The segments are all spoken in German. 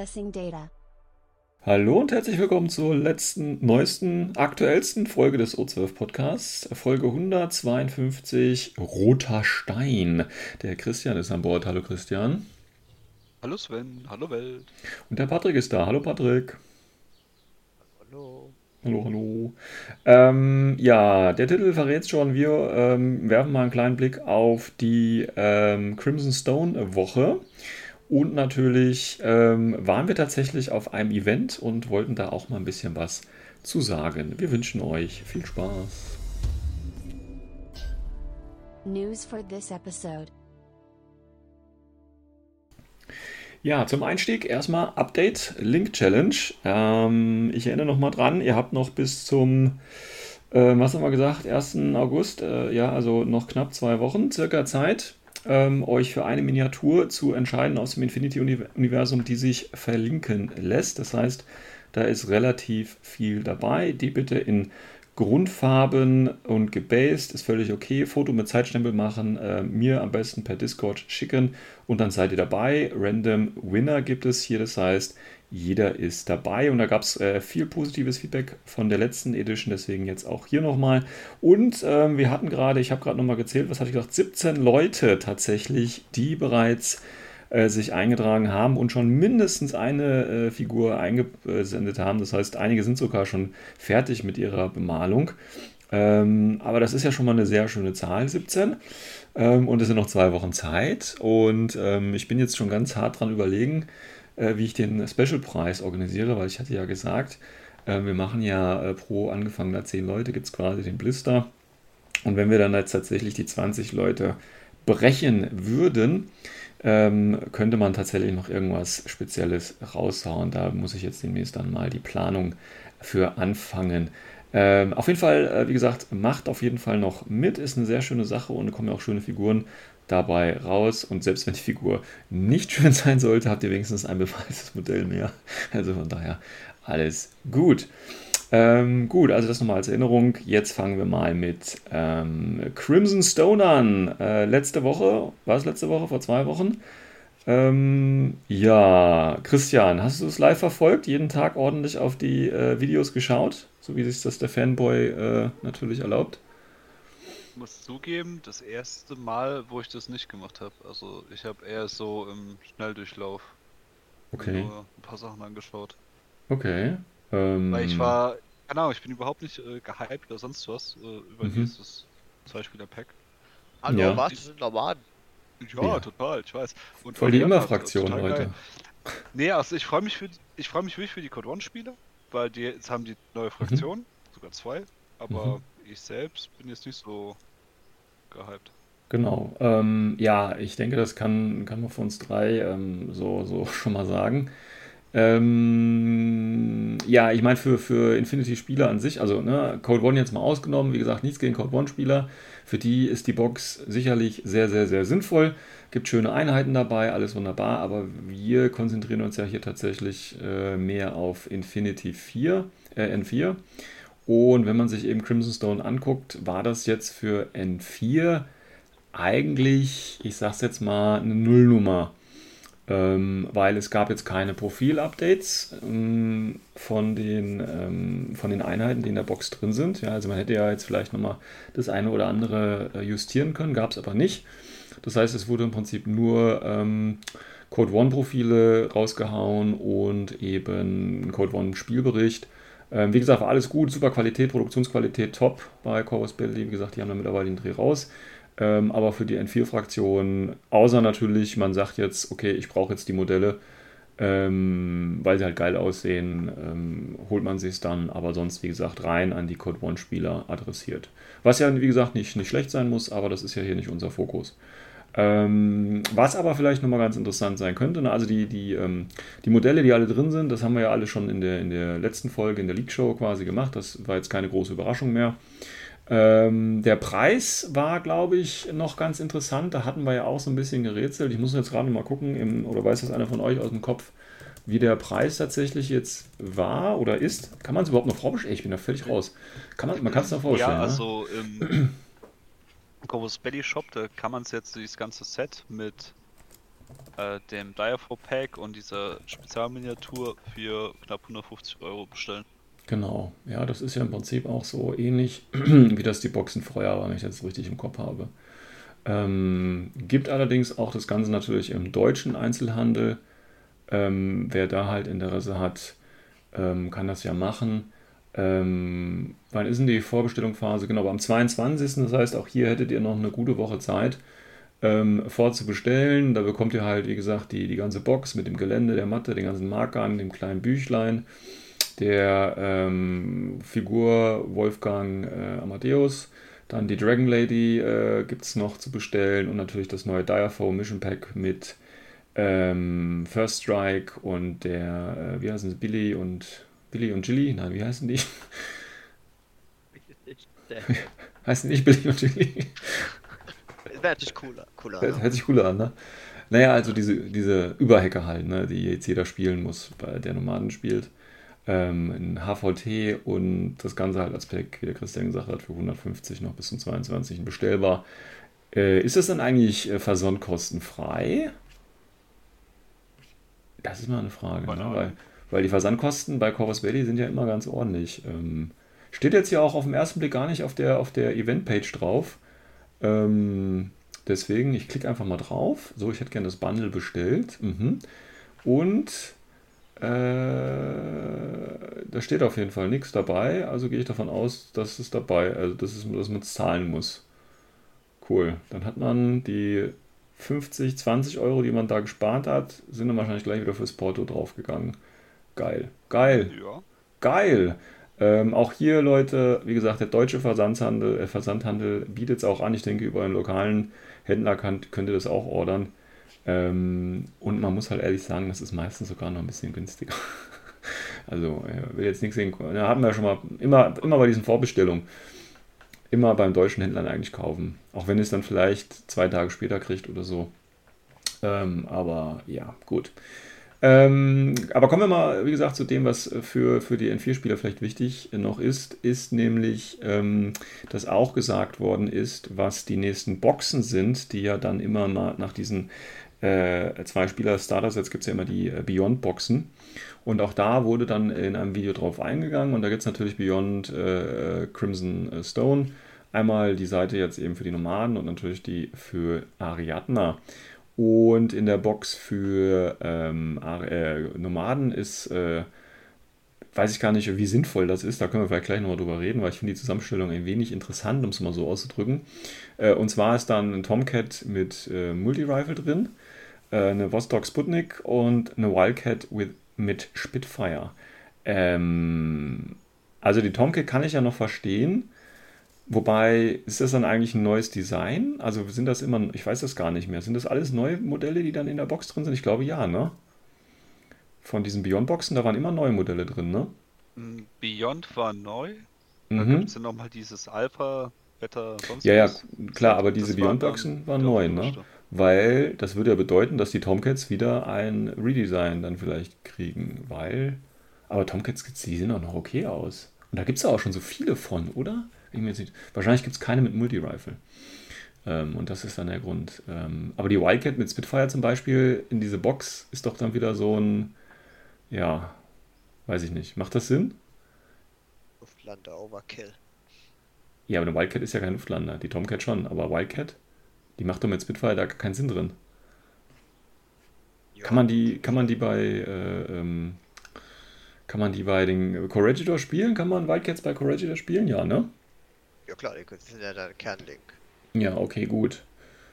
Accessing data. Hallo und herzlich willkommen zur letzten, neuesten, aktuellsten Folge des O12 Podcasts. Folge 152, Roter Stein. Der Christian ist an Bord. Hallo Christian. Hallo Sven, hallo Welt. Und der Patrick ist da. Hallo Patrick. Hallo. Hallo, hallo. Ähm, ja, der Titel verrät schon. Wir ähm, werfen mal einen kleinen Blick auf die ähm, Crimson Stone Woche. Und natürlich ähm, waren wir tatsächlich auf einem Event und wollten da auch mal ein bisschen was zu sagen. Wir wünschen euch viel Spaß. News for this episode. Ja, zum Einstieg erstmal Update Link Challenge. Ähm, ich erinnere nochmal dran, ihr habt noch bis zum, äh, was haben wir gesagt, 1. August, äh, ja, also noch knapp zwei Wochen circa Zeit, ähm, euch für eine Miniatur zu entscheiden aus dem Infinity-Universum, die sich verlinken lässt. Das heißt, da ist relativ viel dabei. Die bitte in Grundfarben und gebased, ist völlig okay. Foto mit Zeitstempel machen, äh, mir am besten per Discord schicken und dann seid ihr dabei. Random Winner gibt es hier, das heißt, jeder ist dabei und da gab es äh, viel positives Feedback von der letzten Edition, deswegen jetzt auch hier nochmal. Und ähm, wir hatten gerade, ich habe gerade nochmal gezählt, was hatte ich gesagt, 17 Leute tatsächlich, die bereits äh, sich eingetragen haben und schon mindestens eine äh, Figur eingesendet haben. Das heißt, einige sind sogar schon fertig mit ihrer Bemalung. Ähm, aber das ist ja schon mal eine sehr schöne Zahl, 17. Ähm, und es sind noch zwei Wochen Zeit. Und ähm, ich bin jetzt schon ganz hart dran überlegen, äh, wie ich den Special-Preis organisiere, weil ich hatte ja gesagt, äh, wir machen ja äh, pro angefangener 10 Leute, gibt es quasi den Blister. Und wenn wir dann jetzt tatsächlich die 20 Leute brechen würden, ähm, könnte man tatsächlich noch irgendwas Spezielles raushauen. Da muss ich jetzt demnächst dann mal die Planung für anfangen. Ähm, auf jeden Fall, äh, wie gesagt, macht auf jeden Fall noch mit. Ist eine sehr schöne Sache und kommen ja auch schöne Figuren dabei raus. Und selbst wenn die Figur nicht schön sein sollte, habt ihr wenigstens ein beweistes Modell mehr. Also von daher alles gut. Ähm, gut, also das nochmal als Erinnerung. Jetzt fangen wir mal mit ähm, Crimson Stone an. Äh, letzte Woche, war es letzte Woche, vor zwei Wochen? Ähm, ja, Christian, hast du es live verfolgt? Jeden Tag ordentlich auf die äh, Videos geschaut? So wie sich das der Fanboy äh, natürlich erlaubt? Ich muss zugeben, das erste Mal, wo ich das nicht gemacht habe. Also ich habe eher so im Schnelldurchlauf Okay, nur ein paar Sachen angeschaut. okay. Weil ich Ähm, war, keine Ahnung, ich bin überhaupt nicht äh, gehypt oder sonst was äh, über Mhm. dieses Zweispieler-Pack. Hallo, Ja. was? Das sind Nomaden. Ja, Ja. total, ich weiß. Und voll die Immer-Fraktion heute. geil. Nee, also ich freue mich für ich freue mich wirklich für die Code One Spieler, weil die jetzt haben die neue Fraktion, sogar zwei, aber Mhm. ich selbst bin jetzt nicht so gehypt. Genau. Ähm, ja, ich denke, das kann, kann man von uns drei ähm, so, so schon mal sagen. Ähm, ja, ich meine, für, für Infinity-Spieler an sich, also ne, Code One jetzt mal ausgenommen, wie gesagt, nichts gegen Code One-Spieler. Für die ist die Box sicherlich sehr, sehr, sehr sinnvoll. Gibt schöne Einheiten dabei, alles wunderbar, aber wir konzentrieren uns ja hier tatsächlich äh, mehr auf Infinity 4, äh, N4. Und wenn man sich eben Crimson Stone anguckt, war das jetzt für N4 eigentlich, ich sag's jetzt mal, eine Nullnummer. Ähm, weil es gab jetzt keine Profil-Updates ähm, von, den, ähm, von den Einheiten, die in der Box drin sind. Ja, also man hätte ja jetzt vielleicht nochmal das eine oder andere äh, justieren können, gab es aber nicht. Das heißt, es wurde im Prinzip nur ähm, Code One-Profile rausgehauen und eben Code One-Spielbericht. Ähm, wie gesagt, war alles gut, super Qualität, Produktionsqualität top bei Corvus Belli. Wie gesagt, die haben da mittlerweile den Dreh raus. Ähm, aber für die N4-Fraktion, außer natürlich, man sagt jetzt, okay, ich brauche jetzt die Modelle, ähm, weil sie halt geil aussehen, ähm, holt man sich dann, aber sonst, wie gesagt, rein an die Code One-Spieler adressiert. Was ja, wie gesagt, nicht, nicht schlecht sein muss, aber das ist ja hier nicht unser Fokus. Ähm, was aber vielleicht nochmal ganz interessant sein könnte, ne? also die, die, ähm, die Modelle, die alle drin sind, das haben wir ja alle schon in der, in der letzten Folge, in der Leak Show quasi gemacht. Das war jetzt keine große Überraschung mehr. Ähm, der Preis war, glaube ich, noch ganz interessant. Da hatten wir ja auch so ein bisschen gerätselt. Ich muss jetzt gerade mal gucken, im, oder weiß das einer von euch aus dem Kopf, wie der Preis tatsächlich jetzt war oder ist. Kann man es überhaupt noch vorbestellen? Ich bin da völlig raus. Kann man man kann es noch vorstellen. Ja, ne? also im Corvus Belly Shop, da kann man jetzt dieses ganze Set mit äh, dem Diafo Pack und dieser Spezialminiatur für knapp 150 Euro bestellen. Genau, ja, das ist ja im Prinzip auch so ähnlich, wie das die Boxen vorher war, wenn ich das richtig im Kopf habe. Ähm, gibt allerdings auch das Ganze natürlich im deutschen Einzelhandel. Ähm, wer da halt Interesse hat, ähm, kann das ja machen. Ähm, wann ist denn die Vorbestellungsphase? Genau, am 22. Das heißt, auch hier hättet ihr noch eine gute Woche Zeit ähm, vorzubestellen. Da bekommt ihr halt, wie gesagt, die, die ganze Box mit dem Gelände, der Matte, den ganzen Markern, dem kleinen Büchlein, der ähm, Figur Wolfgang äh, Amadeus. Dann die Dragon Lady äh, gibt es noch zu bestellen und natürlich das neue Diafoe Mission Pack mit ähm, First Strike und der, äh, wie heißen sie, Billy und Billy und Jilly? Nein, wie heißen die? heißen nicht Billy und Jilly? Hört sich cooler, cooler. Hört, hört sich cooler an, ne? Naja, also diese, diese Überhacker halt, ne, die jetzt jeder spielen muss, bei der Nomaden spielt. Ähm, ein HVT und das Ganze halt als Pack, wie der Christian gesagt hat, für 150 noch bis zum 22. bestellbar. Äh, ist das dann eigentlich äh, versandkostenfrei? Das ist mal eine Frage, ne? weil, weil die Versandkosten bei Corvus Belly sind ja immer ganz ordentlich. Ähm, steht jetzt ja auch auf den ersten Blick gar nicht auf der, auf der Event-Page drauf. Ähm, deswegen, ich klicke einfach mal drauf. So, ich hätte gerne das Bundle bestellt. Mhm. Und äh, da steht auf jeden Fall nichts dabei. Also gehe ich davon aus, dass es dabei, also dass, es, dass man es zahlen muss. Cool. Dann hat man die 50, 20 Euro, die man da gespart hat, sind dann wahrscheinlich gleich wieder fürs Porto draufgegangen. Geil. Geil. Ja. Geil. Ähm, auch hier, Leute, wie gesagt, der deutsche Versandhandel, äh, Versandhandel bietet es auch an. Ich denke, über einen lokalen Händler kann, könnt ihr das auch ordern. Ähm, und man muss halt ehrlich sagen, das ist meistens sogar noch ein bisschen günstiger. also, ich will jetzt nichts sehen. Da haben wir schon mal immer, immer bei diesen Vorbestellungen immer beim deutschen Händlern eigentlich kaufen. Auch wenn es dann vielleicht zwei Tage später kriegt oder so. Ähm, aber ja, gut. Ähm, aber kommen wir mal, wie gesagt, zu dem, was für, für die N4-Spieler vielleicht wichtig noch ist, ist nämlich, ähm, dass auch gesagt worden ist, was die nächsten Boxen sind, die ja dann immer nach, nach diesen äh, zwei Spieler-Starter-Sets gibt es ja immer die äh, Beyond-Boxen. Und auch da wurde dann in einem Video drauf eingegangen und da gibt es natürlich Beyond äh, Crimson Stone. Einmal die Seite jetzt eben für die Nomaden und natürlich die für Ariadna. Und in der Box für ähm, äh, Nomaden ist, äh, weiß ich gar nicht, wie sinnvoll das ist. Da können wir vielleicht gleich nochmal drüber reden, weil ich finde die Zusammenstellung ein wenig interessant, um es mal so auszudrücken. Äh, und zwar ist dann ein Tomcat mit äh, Multi-Rifle drin, äh, eine Vostok Sputnik und eine Wildcat with, mit Spitfire. Ähm, also die Tomcat kann ich ja noch verstehen. Wobei, ist das dann eigentlich ein neues Design? Also sind das immer, ich weiß das gar nicht mehr. Sind das alles neue Modelle, die dann in der Box drin sind? Ich glaube ja, ne? Von diesen Beyond-Boxen, da waren immer neue Modelle drin, ne? Mm, Beyond war neu. Da Mhm. gibt es ja nochmal dieses Alpha, Beta, sonst Ja, ja, klar, aber diese Beyond-Boxen waren der neu, ne? Weil das würde ja bedeuten, dass die Tomcats wieder ein Redesign dann vielleicht kriegen, weil. Aber Tomcats, die sehen auch noch okay aus. Und da gibt es ja auch schon so viele von, oder? Jetzt nicht. Wahrscheinlich gibt es keine mit Multi-Rifle. Ähm, und das ist dann der Grund. Ähm, aber die Wildcat mit Spitfire zum Beispiel in diese Box ist doch dann wieder so ein. Ja, weiß ich nicht. Macht das Sinn? Luftlander Overkill. Ja, aber eine Wildcat ist ja kein Luftlander. Die Tomcat schon, aber Wildcat, die macht doch mit Spitfire da keinen Sinn drin. Ja, Kann man die, kann man die bei, äh, ähm, kann man die bei den Corregidor spielen? Kann man Wildcats bei Corregidor spielen? Ja, ne? Ja klar, die sind ja der Kernlink. Ja, okay, gut.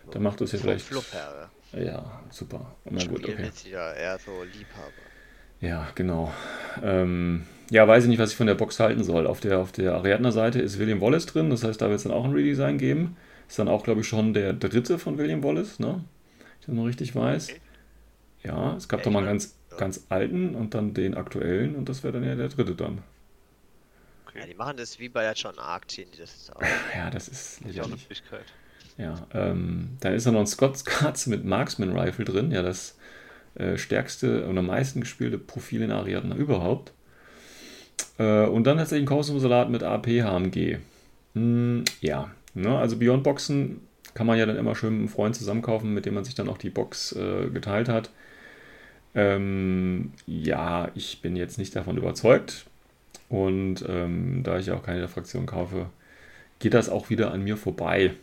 Dann macht das ja vielleicht. Flup her. Ja, super. Na gut, okay. jetzt wieder eher so Liebhaber. Ja, genau. Ähm, ja, weiß ich nicht, was ich von der Box halten soll. Auf der, auf der Ariadna-Seite ist William Wallace drin, das heißt, da wird es dann auch ein Redesign geben. Ist dann auch, glaube ich, schon der dritte von William Wallace, ne? Ich das noch richtig weiß. Okay. Ja, es gab Ja, doch mal einen ganz, ganz alten und dann den aktuellen und das wäre dann ja der dritte dann. Ja, die machen das wie bei der John Arc, ziehen die das jetzt auch. Ja, das ist Ist ja auch eine lächerlich. Ja, ähm, dann ist da noch ein Scott's Guards mit Marksman Rifle drin, ja, das äh, stärkste und am meisten gespielte Profil in Ariadna überhaupt. Äh, und dann tatsächlich ein Kosmos-Salat mit AP HMG. Hm, ja, ne, also Beyond Boxen kann man ja dann immer schön mit einem Freund zusammenkaufen, mit dem man sich dann auch die Box äh, geteilt hat. Ähm, ja, ich bin jetzt nicht davon überzeugt. Und ähm, da ich ja auch keine der Fraktion kaufe, geht das auch wieder an mir vorbei.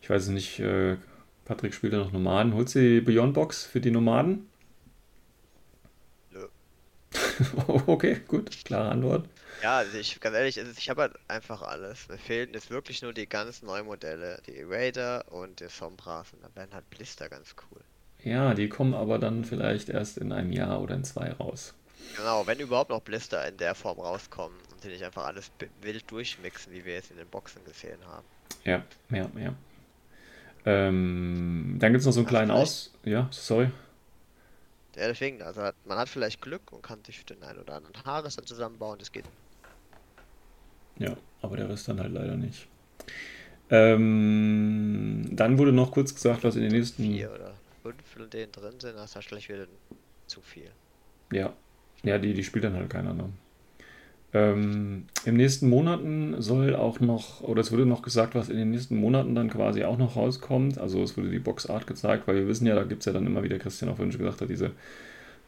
Ich weiß es nicht, äh, Patrick spielt ja noch Nomaden. Holst du die Beyond Box für die Nomaden? Nö. okay, gut, klare Antwort. Ja, also ich, ganz ehrlich, also ich habe halt einfach alles. Mir fehlen jetzt wirklich nur die ganz neuen Modelle. Die Raider und die Sombras. Und dann werden halt Blister ganz cool. Ja, die kommen aber dann vielleicht erst in einem Jahr oder in zwei raus. Genau, wenn überhaupt noch Blister in der Form rauskommen und sie nicht einfach alles wild durchmixen, wie wir jetzt in den Boxen gesehen haben. Ja, ja, ja. Ähm, dann gibt es noch so einen kleinen Aus. Ja, sorry. Ja, deswegen, also hat, man hat vielleicht Glück und kann sich für den einen oder anderen Haares dann zusammenbauen, das geht. Ja, aber der Rest dann halt leider nicht. Ähm, dann wurde noch kurz gesagt, was in den nächsten. Vier oder fünf von denen drin sind, das ist halt vielleicht wieder zu viel. Ja, ja, die, die spielt dann halt keiner. Ne? Ähm, Im nächsten Monaten soll auch noch, oder es wurde noch gesagt, was in den nächsten Monaten dann quasi auch noch rauskommt. Also es wurde die Boxart gezeigt, weil wir wissen ja, da gibt es ja dann immer wieder, Christian auch vorhin schon gesagt hat, diese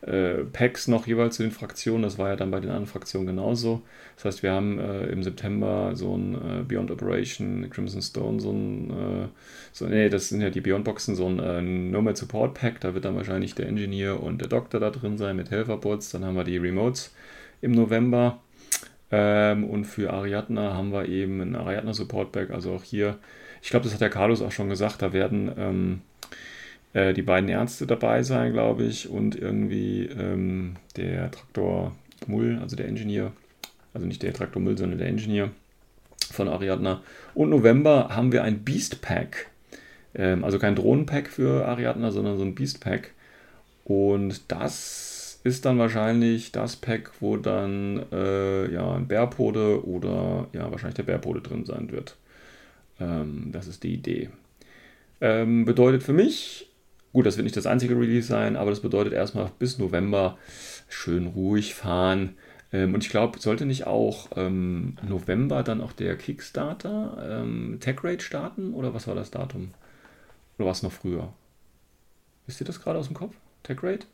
äh, Packs noch jeweils zu den Fraktionen. Das war ja dann bei den anderen Fraktionen genauso. Das heißt, wir haben äh, im September so ein äh, Beyond Operation, Crimson Stone, so ein, äh, so, nee, das sind ja die Beyond Boxen, so ein äh, Nomad Support Pack. Da wird dann wahrscheinlich der Engineer und der Doktor da drin sein mit Helferbots. Dann haben wir die Remotes im November. Ähm, und für Ariadna haben wir eben ein Ariadna Support Pack. Also auch hier, ich glaube, das hat der Carlos auch schon gesagt, da werden ähm, äh, die beiden Ärzte dabei sein, glaube ich, und irgendwie ähm, der Traktor Mull, also der Engineer, also nicht der Traktor Mull, sondern der Engineer von Ariadna. Und November haben wir ein Beast Pack. Ähm, also kein Drohnenpack für Ariadna, sondern so ein Beast Pack. Und das ist dann wahrscheinlich das Pack, wo dann äh, ja, ein Bärpode oder ja, wahrscheinlich der Bärpode drin sein wird. Ähm, das ist die Idee. Ähm, bedeutet für mich, gut, das wird nicht das einzige Release sein, aber das bedeutet erstmal bis November schön ruhig fahren. Ähm, und ich glaube, sollte nicht auch ähm, November dann auch der Kickstarter ähm, Tech Rate starten? Oder was war das Datum? Oder war es noch früher? Wisst ihr das gerade aus dem Kopf? Tech Rate?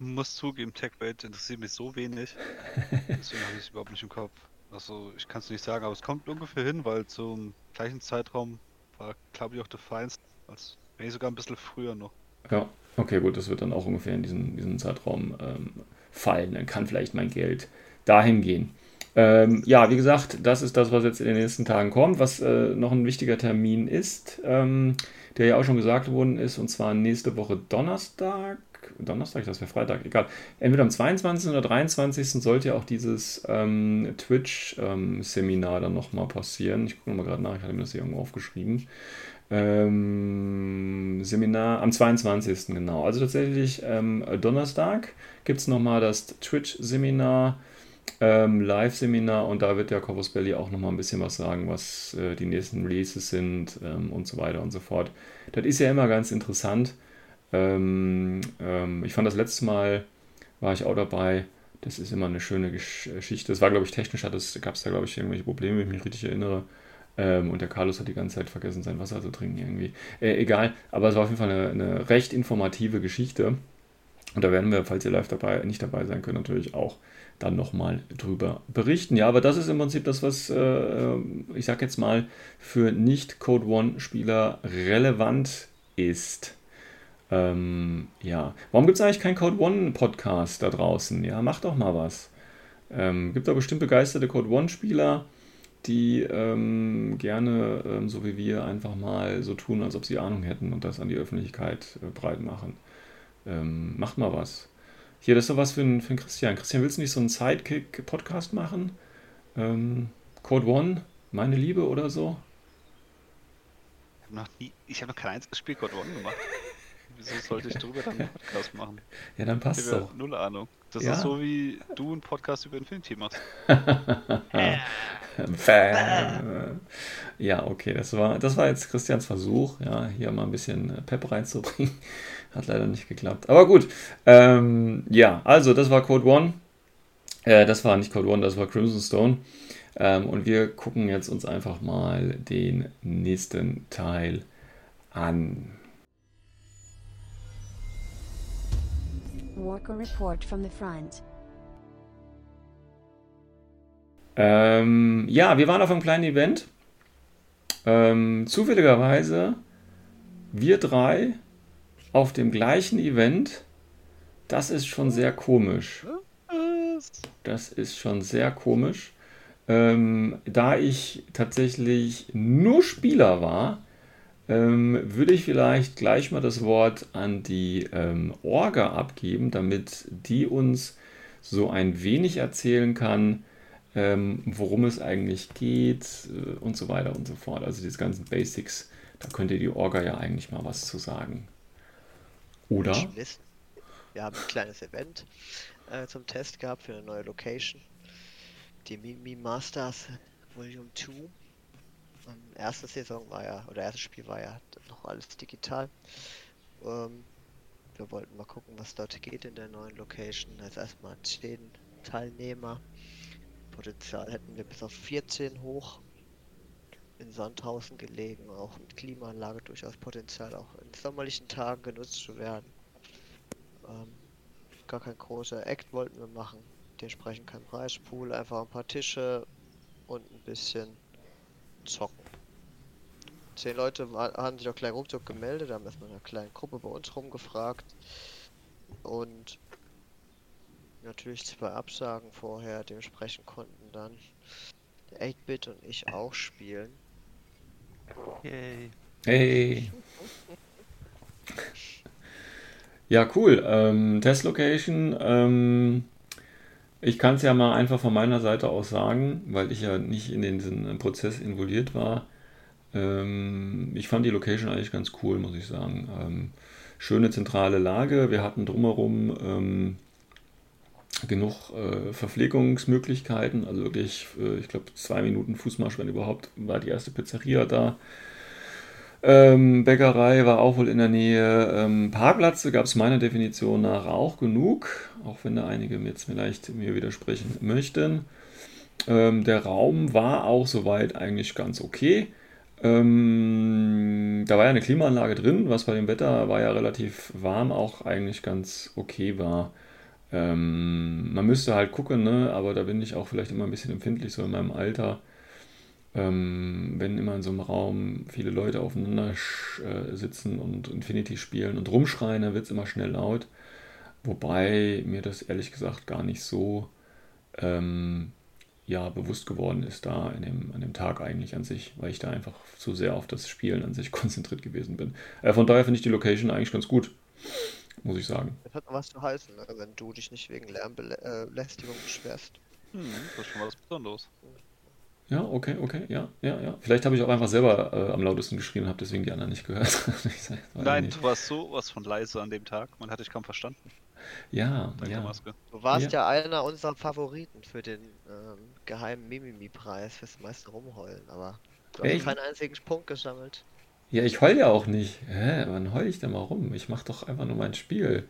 Muss zugeben, TechRate interessiert mich so wenig. Deswegen habe ich es überhaupt nicht im Kopf. Also, ich kann es nicht sagen, aber es kommt ungefähr hin, weil zum gleichen Zeitraum war, glaube ich, auch Defiance. Als, nicht sogar ein bisschen früher noch. Ja, okay, gut, das wird dann auch ungefähr in diesen, diesen Zeitraum ähm, fallen. Dann kann vielleicht mein Geld dahin gehen. Ähm, ja, wie gesagt, das ist das, was jetzt in den nächsten Tagen kommt. Was äh, noch ein wichtiger Termin ist, ähm, der ja auch schon gesagt worden ist, und zwar nächste Woche Donnerstag. Donnerstag, das wäre Freitag, egal. Entweder am 22. oder 23. sollte ja auch dieses ähm, Twitch-Seminar dann nochmal passieren. Ich gucke nochmal gerade nach, ich hatte mir das hier irgendwo aufgeschrieben. Ähm, Seminar am 22. genau. Also tatsächlich ähm, Donnerstag gibt es nochmal das Twitch-Seminar, ähm, Live-Seminar und da wird der Corvus Belly auch nochmal ein bisschen was sagen, was äh, die nächsten Releases sind ähm, und so weiter und so fort. Das ist ja immer ganz interessant. Ähm, ähm, ich fand das letzte Mal, war ich auch dabei. Das ist immer eine schöne Gesch Geschichte. Das war, glaube ich, technisch, gab es da, glaube ich, irgendwelche Probleme, wenn ich mich richtig erinnere. Ähm, und der Carlos hat die ganze Zeit vergessen, sein Wasser zu trinken irgendwie. Äh, egal, aber es war auf jeden Fall eine, eine recht informative Geschichte. Und da werden wir, falls ihr live dabei nicht dabei sein könnt, natürlich auch dann nochmal drüber berichten. Ja, aber das ist im Prinzip das, was äh, ich sag jetzt mal für nicht-Code One-Spieler relevant ist. Ähm, ja, warum gibt es eigentlich keinen Code One-Podcast da draußen? Ja, macht doch mal was. Ähm, gibt da bestimmt begeisterte Code One-Spieler, die ähm, gerne, ähm, so wie wir, einfach mal so tun, als ob sie Ahnung hätten und das an die Öffentlichkeit äh, breit machen. Ähm, macht mal was. Hier, das ist doch was für einen, Christian. Christian, willst du nicht so einen Sidekick-Podcast machen? Ähm, Code One, meine Liebe oder so? hab noch nie, ich habe noch kein einziges Spiel God One gemacht. Wieso sollte ich darüber dann einen Podcast machen? Ja, dann passt habe doch. null Ahnung. Das Ja. ist so wie du einen Podcast über Infinity machst. Ja, okay, das war, das war jetzt Christians Versuch, ja, hier mal ein bisschen äh, Pep reinzubringen. Hat leider nicht geklappt. Aber gut. Ähm, ja, also das war Code One. Äh, das war nicht Code One, das war Crimson Stone. Ähm, und wir gucken jetzt uns einfach mal den nächsten Teil an. Walker report from the front. Ähm, ja, wir waren auf einem kleinen Event. Ähm, zufälligerweise wir drei auf dem gleichen Event. Das ist schon sehr komisch. Das ist schon sehr komisch. Ähm, da ich tatsächlich nur Spieler war, ähm, würde ich vielleicht gleich mal das Wort an die ähm, Orga abgeben, damit die uns so ein wenig erzählen kann, ähm, worum es eigentlich geht äh, und so weiter und so fort. Also diese ganzen Basics, da könnte die Orga ja eigentlich mal was zu sagen. Oder? Wir haben ein kleines Event äh, zum Test gehabt für eine neue Location. Die Mimi Masters Volume 2. Erste Saison war ja, oder erstes Spiel war ja noch alles digital. Ähm, wir wollten mal gucken, was dort geht in der neuen Location. Jetzt erstmal 10 Teilnehmer. Potenzial hätten wir bis auf 14 hoch. In Sandhausen gelegen, auch mit Klimaanlage durchaus Potenzial, auch in sommerlichen Tagen genutzt zu werden. Ähm, gar kein großer Act wollten wir machen. Dementsprechend kein Preispool, einfach ein paar Tische und ein bisschen zocken. Zehn Leute haben sich auch gleich ruckzuck gemeldet, haben erstmal in einer kleinen Gruppe bei uns rumgefragt. Und natürlich zwei Absagen vorher, dementsprechend konnten dann der 8-Bit und ich auch spielen. Yay. Hey. Ja, cool. Ähm, Testlocation. Ähm, ich kann es ja mal einfach von meiner Seite aus sagen, weil ich ja nicht in den, diesen Prozess involviert war. Ähm, ich fand die Location eigentlich ganz cool, muss ich sagen. Ähm, schöne zentrale Lage. Wir hatten drumherum ähm, genug äh, Verpflegungsmöglichkeiten. Also wirklich, äh, ich glaube, zwei Minuten Fußmarsch, wenn überhaupt, war die erste Pizzeria da. Ähm, Bäckerei war auch wohl in der Nähe. Ähm, Parkplätze gab es meiner Definition nach auch genug, auch wenn da einige jetzt vielleicht mir widersprechen möchten. Ähm, der Raum war auch soweit eigentlich ganz okay. Ähm, da war ja eine Klimaanlage drin, was bei dem Wetter war ja relativ warm auch eigentlich ganz okay war. Ähm, man müsste halt gucken, ne? aber da bin ich auch vielleicht immer ein bisschen empfindlich, so in meinem Alter. Ähm, wenn immer in so einem Raum viele Leute aufeinander äh, sitzen und Infinity spielen und rumschreien, dann wird es immer schnell laut. Wobei mir das ehrlich gesagt gar nicht so ähm, ja, bewusst geworden ist da in dem, an dem Tag eigentlich an sich, weil ich da einfach zu sehr auf das Spielen an sich konzentriert gewesen bin. Äh, von daher finde ich die Location eigentlich ganz gut, muss ich sagen. Das hat noch was zu heißen, ne? wenn du dich nicht wegen Lärmbelästigung beschwerst. Hm, das ist schon was Besonderes. Ja, okay, okay, ja, ja, ja. Vielleicht habe ich auch einfach selber äh, am lautesten geschrien und habe deswegen die anderen nicht gehört. Ich sag- Nein, nicht. du warst so was von leise an dem Tag. Man hat dich kaum verstanden. Ja, Danke, ja. Maske. Du warst ja, einer unserer Favoriten für den ähm, geheimen Mimimi-Preis fürs meiste Rumheulen, aber du hast Echt? keinen einzigen Punkt gesammelt. Ja, ich heul ja auch nicht. Hä, wann heul ich denn mal rum? Ich mache doch einfach nur mein Spiel.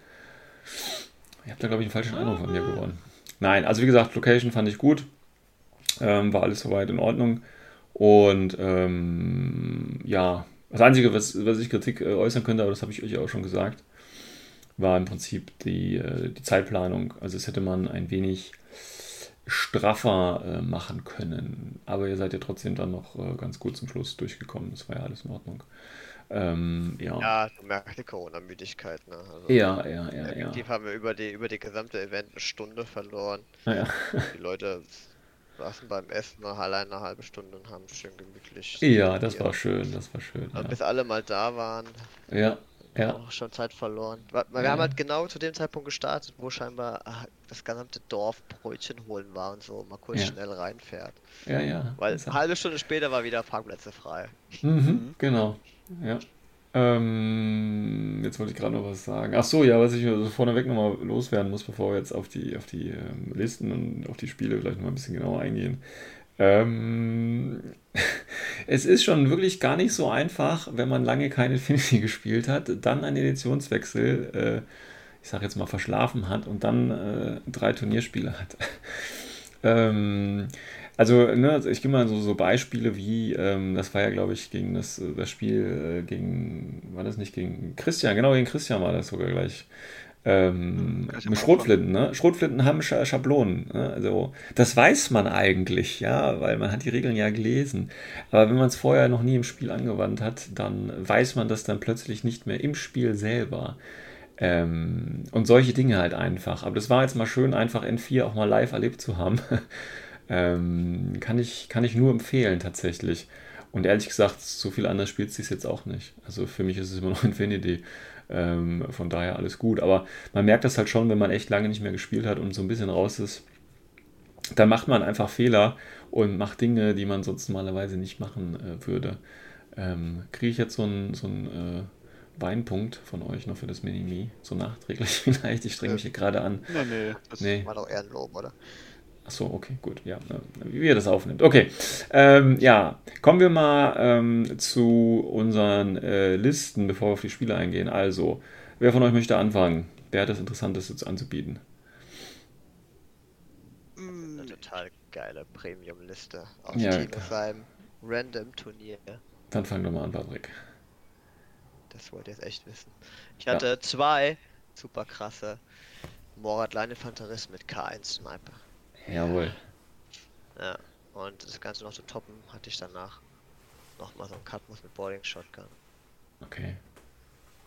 Ihr habt da, glaube ich, einen falschen Eindruck von mir gewonnen. Nein, also wie gesagt, Location fand ich gut. Ähm, war alles soweit in Ordnung. Und ähm, ja, das Einzige, was, was ich Kritik äh, äußern könnte, aber das habe ich euch auch schon gesagt, war im Prinzip die, äh, die Zeitplanung. Also es hätte man ein wenig straffer äh, machen können. Aber ihr seid ja trotzdem dann noch ganz gut zum Schluss durchgekommen. Das war ja alles in Ordnung. Ähm, ja. Ja, du merkst die Corona-Müdigkeit, ne? Also, Ja, ja, ja, ja. Effektiv haben wir über die, über die gesamte Event eine Stunde verloren. Naja. Die Leute saßen beim Essen noch allein eine halbe Stunde und haben schön gemütlich. Ja, das Ja. war schön, das war schön. Also bis alle mal da waren, Ja, ja, auch schon Zeit verloren. Wir, Ja, haben ja. halt genau zu dem Zeitpunkt gestartet, wo scheinbar ah, das gesamte Dorf Brötchen holen war und so mal kurz Ja. schnell reinfährt. ja, ja. Weil eine halbe Stunde später war wieder Parkplätze frei. Mhm, genau. Ja. Ähm, jetzt wollte ich gerade noch was sagen. Ach so, ja, was ich so vorneweg nochmal loswerden muss, bevor wir jetzt auf die, auf die ähm, Listen und auf die Spiele vielleicht nochmal ein bisschen genauer eingehen. Ähm, es ist schon wirklich gar nicht so einfach, wenn man lange kein Infinity gespielt hat, dann einen Editionswechsel, äh, ich sag jetzt mal, verschlafen hat und dann äh, drei Turnierspiele hat. ähm, also, ne, also ich gebe mal so, so Beispiele wie, ähm, das war ja, glaube ich, gegen das, das Spiel äh, gegen, war das nicht gegen Christian? Genau, gegen Christian war das sogar gleich. Ähm, mit Schrotflinten, ne? Schrotflinten haben Sch Schablonen. Ne? Also, das weiß man eigentlich, ja, weil man hat die Regeln ja gelesen. Aber wenn man es vorher noch nie im Spiel angewandt hat, dann weiß man das dann plötzlich nicht mehr im Spiel selber. Ähm, und solche Dinge halt einfach. Aber das war jetzt mal schön, einfach N4 auch mal live erlebt zu haben. ähm, kann, ich, kann ich nur empfehlen, tatsächlich. Und ehrlich gesagt, so viel anders spielt es sich jetzt auch nicht. Also für mich ist es immer noch Infinity. Ähm, von daher alles gut. Aber man merkt das halt schon, wenn man echt lange nicht mehr gespielt hat und so ein bisschen raus ist, dann macht man einfach Fehler und macht Dinge, die man sonst normalerweise nicht machen äh, würde. Ähm, Kriege ich jetzt so einen so äh, Weinpunkt von euch noch für das Minimi? So nachträglich vielleicht? Ich strenge mich hier gerade an. Nee, nee, das Nee. War doch eher ein Lob, oder? Achso, okay, gut, ja, ne, wie ihr das aufnimmt. Okay, ähm, ja, kommen wir mal ähm, zu unseren äh, Listen, bevor wir auf die Spiele eingehen. Also, wer von euch möchte anfangen? Wer hat das Interessanteste zu- anzubieten? Eine total geile Premium-Liste aus Ja, Team klar. seinem Random-Turnier. Dann fang doch mal an, Patrick. Das wollt ihr jetzt echt wissen. Ich Ja. hatte zwei super krasse Morat Infanteristen mit K1 Sniper. Jawohl. Ja. Und das Ganze noch zu toppen, hatte ich danach nochmal so einen Cutmus mit Boarding Shotgun. Okay.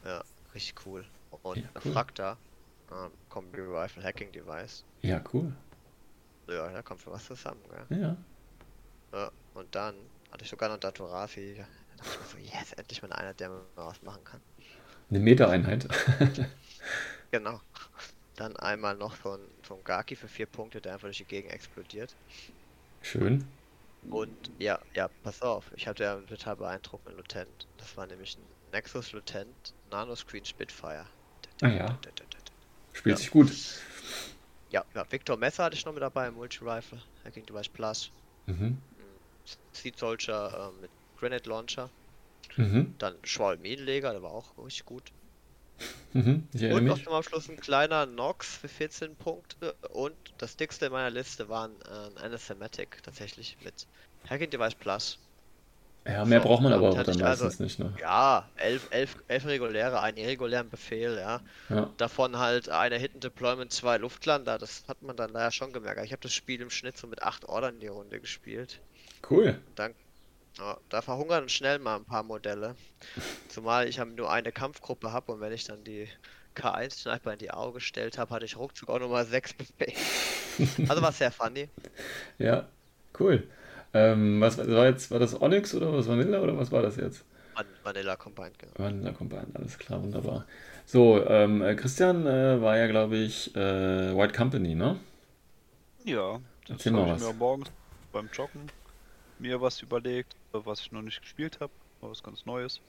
Ja, richtig cool. Und Ja, ein cool. Frakta, ähm, Combi Rifle Hacking Device. Ja, cool. Ja, da kommt schon was zusammen, gell? Ja. Ja. Und dann hatte ich sogar noch Datorafi. Da dachte ich mir so, yes, endlich mal einer, der mir was machen kann. Eine Metereinheit. Genau. Dann einmal noch von, von Gaki für vier Punkte, der einfach durch die Gegend explodiert. Schön. Und ja, ja, pass auf, ich hatte ja einen total beeindruckenden Lutent. Das war nämlich ein Nexus Lutent Nanoscreen Spitfire. Ah ja. Spielt sich gut. Ja, ja, Victor Messer hatte ich noch mit dabei im Multi-Rifle, Hacking Device Plus. Mhm. Seed Soldier äh, mit Grenade Launcher. Mhm. Dann Schwal Minenleger, der war auch richtig gut. Mhm. Und noch zum Abschluss ein kleiner Nox für 14 Punkte. Und das dickste in meiner Liste war ein, äh, ein Anathematic tatsächlich mit Hacking Device Plus. Ja, mehr So, braucht man aber hatte dann also- meistens nicht, ne? Ja, elf, elf, elf reguläre, einen irregulären Befehl, ja. Ja. Davon halt eine Hidden Deployment, zwei Luftlander. Das hat man dann leider schon gemerkt. Ich habe das Spiel im Schnitt so mit acht Ordern die Runde gespielt. Cool. Dann, ja, da verhungern schnell mal ein paar Modelle. Zumal ich nur eine Kampfgruppe habe und wenn ich dann die K1-Sniper in die Augen gestellt habe, hatte ich ruckzuck auch nochmal sechs Befehle. Also war sehr funny. Ja, cool. Ähm, was war jetzt, war das Onyx oder was Vanilla oder was war das jetzt? Van Vanilla Combined, genau. Vanilla Combine, alles klar, wunderbar. So, ähm, äh, Christian äh, war ja, glaube ich, äh, White Company, ne? Ja, das Erzähl mal habe ich was. mir morgens beim Joggen mir was überlegt, was ich noch nicht gespielt habe, was ganz Neues.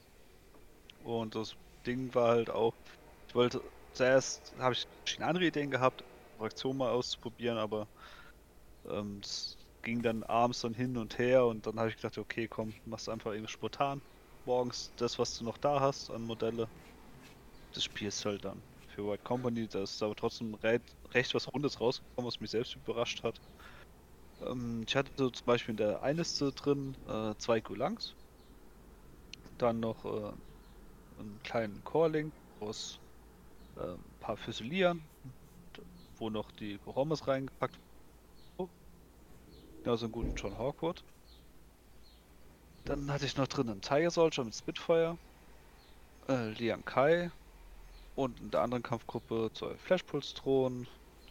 Und das Ding war halt auch, ich wollte zuerst habe ich verschiedene andere Ideen gehabt, Fraktion mal auszuprobieren, aber ähm, das ging dann abends dann hin und her und dann habe ich gedacht, okay, komm, machst einfach irgendwas spontan. Morgens das, was du noch da hast an Modelle, das spielst halt dann. Für White Company, da ist aber trotzdem re recht was Rundes rausgekommen, was mich selbst überrascht hat. Ähm, ich hatte so zum Beispiel in der Einliste drin äh, zwei Gulangs, dann noch äh, einen kleinen Core-Link aus äh, ein paar Füsilieren, wo noch die Goromas reingepackt. Ja, so einen guten John Hawkwood. Dann hatte ich noch drin einen Tiger Soldier mit Spitfire, äh, Liang Kai und in der anderen Kampfgruppe zwei Flashpulse-Drohnen.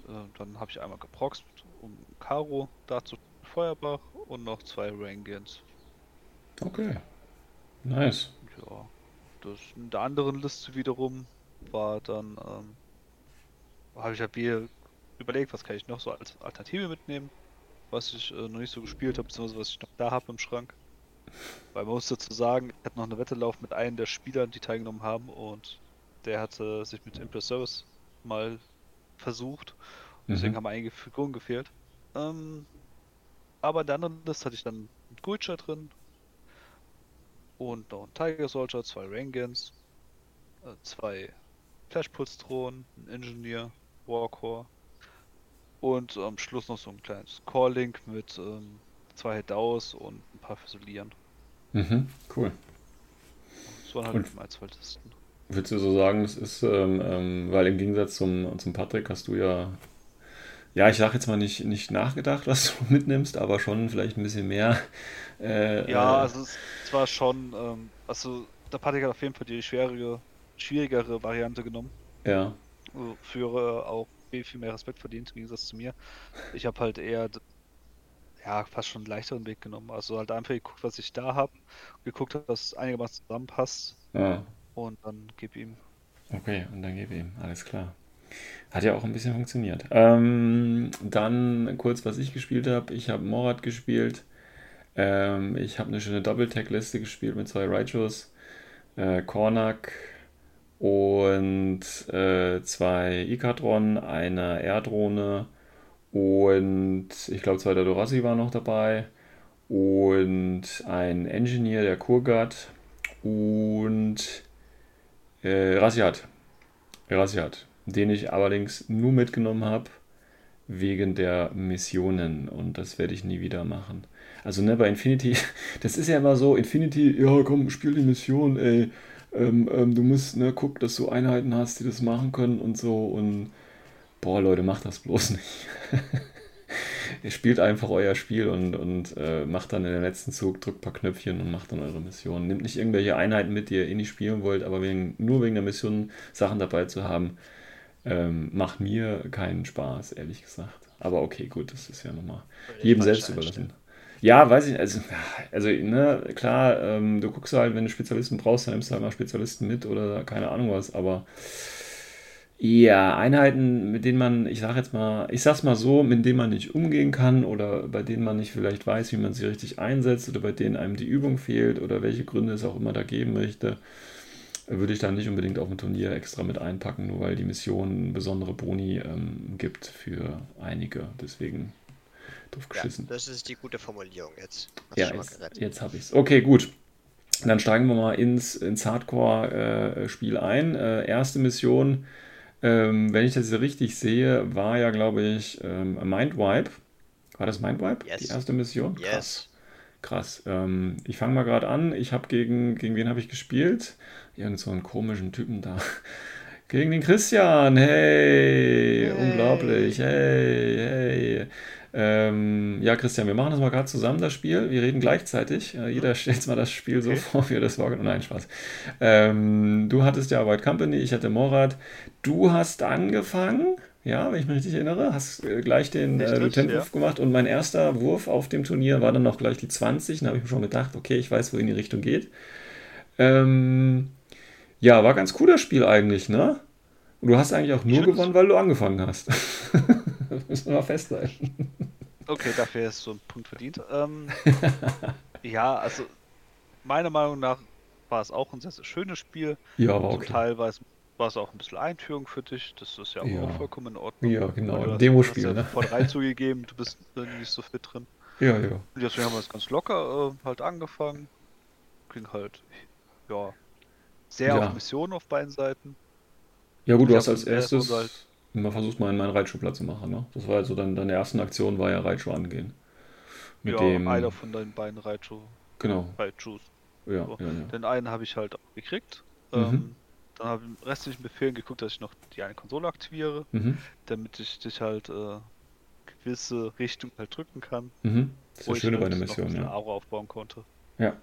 Äh, dann habe ich einmal geproxt, um Karo dazu Feuerbach und noch zwei Rangians. Okay. Nice. Ja, das in der anderen Liste wiederum war dann, ähm, habe ich halt wieder überlegt, was kann ich noch so als Alternative mitnehmen, was ich äh, noch nicht so gespielt habe, beziehungsweise was ich noch da habe im Schrank. Weil man muss dazu sagen, ich hatte noch eine Wette laufen mit einem der Spielern, die teilgenommen haben und der hatte sich mit Impress Service mal versucht. Deswegen Mhm. haben einige Figuren gefehlt. Ähm, aber in der anderen Liste hatte ich dann einen Guicher drin und noch einen Tiger Soldier, zwei Rangans, äh, zwei Flashpulse-Drohnen, einen Engineer, Warcore und am Schluss noch so ein kleines Core-Link mit ähm, zwei Head-Aus und ein paar Fusilieren. Mhm, cool. Das waren halt Und- meine zwei Listen. Würdest du so sagen, das ist, ähm, ähm, weil im Gegensatz zum, zum Patrick hast du ja, ja, ich sag jetzt mal nicht, nicht nachgedacht, was du mitnimmst, aber schon vielleicht ein bisschen mehr. Äh, Ja, äh, also es, war schon, ähm, also der Patrick hat auf jeden Fall die schwierige, schwierigere Variante genommen. ja, Also Für auch viel, viel mehr Respekt verdient im Gegensatz zu mir. Ich habe halt eher, ja, fast schon einen leichteren Weg genommen. Also halt einfach geguckt, was ich da habe, geguckt, dass es einigermaßen zusammenpasst ja, und dann gib ihm. okay, und dann gebe ihm, alles klar. Hat ja auch ein bisschen funktioniert. Ähm, dann kurz, was ich gespielt habe. Ich habe Morat gespielt. Ähm, ich habe eine schöne Double-Tag-Liste gespielt mit zwei Raichos, äh, Kornak und äh, zwei Ikatron, eine Air-Drohne und ich glaube zwei Dorassi waren noch dabei und ein Engineer, der Kurgat und äh, Rasiat. Rasiat, den ich allerdings nur mitgenommen habe wegen der Missionen und das werde ich nie wieder machen. Also ne, bei Infinity, das ist ja immer so, Infinity, ja komm, spiel die Mission, ey, ähm, ähm, du musst, ne, guck, dass du Einheiten hast, die das machen können und so und boah, Leute, macht das bloß nicht. Ihr spielt einfach euer Spiel und, und äh, macht dann in den letzten Zug, drückt ein paar Knöpfchen und macht dann eure Mission. Nehmt nicht irgendwelche Einheiten mit, die ihr eh nicht spielen wollt, aber wegen, nur wegen der Mission Sachen dabei zu haben, ähm, macht mir keinen Spaß, ehrlich gesagt. Aber okay, gut, das ist ja nochmal jedem selbst überlassen. Ja, weiß ich, also, also ne, klar, ähm, du guckst halt, wenn du Spezialisten brauchst, dann nimmst du halt mal Spezialisten mit oder keine Ahnung was, aber ja, Einheiten, mit denen man, ich sag jetzt mal, ich sag's mal so, mit denen man nicht umgehen kann oder bei denen man nicht vielleicht weiß, wie man sie richtig einsetzt oder bei denen einem die Übung fehlt oder welche Gründe es auch immer da geben möchte, würde ich dann nicht unbedingt auf ein Turnier extra mit einpacken, nur weil die Mission besondere Boni ähm, gibt für einige. Deswegen doof Ja, geschissen. das ist die gute Formulierung jetzt. Hast Ja, jetzt, jetzt habe ich es. Okay, gut. Dann steigen wir mal ins, ins Hardcore-Spiel ein. Äh, erste Mission, ähm, wenn ich das hier richtig sehe, war ja, glaube ich, ähm, Mindwipe. War das Mindwipe? Yes. Die erste Mission? Yes. Krass. Krass. Ähm, ich fange mal gerade an. Ich habe gegen, gegen wen habe ich gespielt? Irgend so einen komischen Typen da. Gegen den Christian. Hey, Hey. unglaublich. Hey, hey. Ähm, ja, Christian, wir machen das mal gerade zusammen, das Spiel. Wir reden gleichzeitig. Äh, jeder stellt jetzt mal das Spiel so Okay. vor, wie er das war. Nein, Spaß. Ähm, du hattest ja White Company, ich hatte Morat. Du hast angefangen, ja, wenn ich mich richtig erinnere, hast äh, gleich den äh, Lieutenant-Wurf gemacht und mein erster Wurf auf dem Turnier war dann noch gleich die 20. Da habe ich mir schon gedacht, okay, ich weiß, wohin die Richtung geht. Ähm, ja, war ganz cool das Spiel eigentlich, ne? Und du hast eigentlich auch nur gewonnen, weil du angefangen hast. das müssen wir mal festhalten. Okay, dafür ist so ein Punkt verdient. Ähm, ja, also meiner Meinung nach war es auch ein sehr, sehr schönes Spiel. Ja, war okay. Teil war es, auch ein bisschen Einführung für dich. Das ist ja, Ja. auch vollkommen in Ordnung. Ja, genau, Demospiel, ja ne? Von rein zugegeben, du bist nicht so fit drin. Ja, ja. Und deswegen haben wir es ganz locker äh, halt angefangen. Ging halt, ja, sehr Ja. auf Missionen auf beiden Seiten. Ja gut, du hast als erstes halt- immer versucht, mal meinen Reitschuh platt zu machen, ne? Das war also dann deine ersten Aktion war ja Reitschuh angehen. Mit ja, dem, einer von deinen beiden Raichu, genau, Raichus. ja, So. ja, ja. Den einen habe ich halt auch gekriegt. Mhm. Ähm, dann habe ich im restlichen Befehlen geguckt, dass ich noch die eine Konsole aktiviere, Mhm, damit ich dich halt äh, gewisse Richtung halt drücken kann. mhm. Das ist das Schöne bei halt der noch ein Mission, ja. Aura aufbauen konnte. Ja.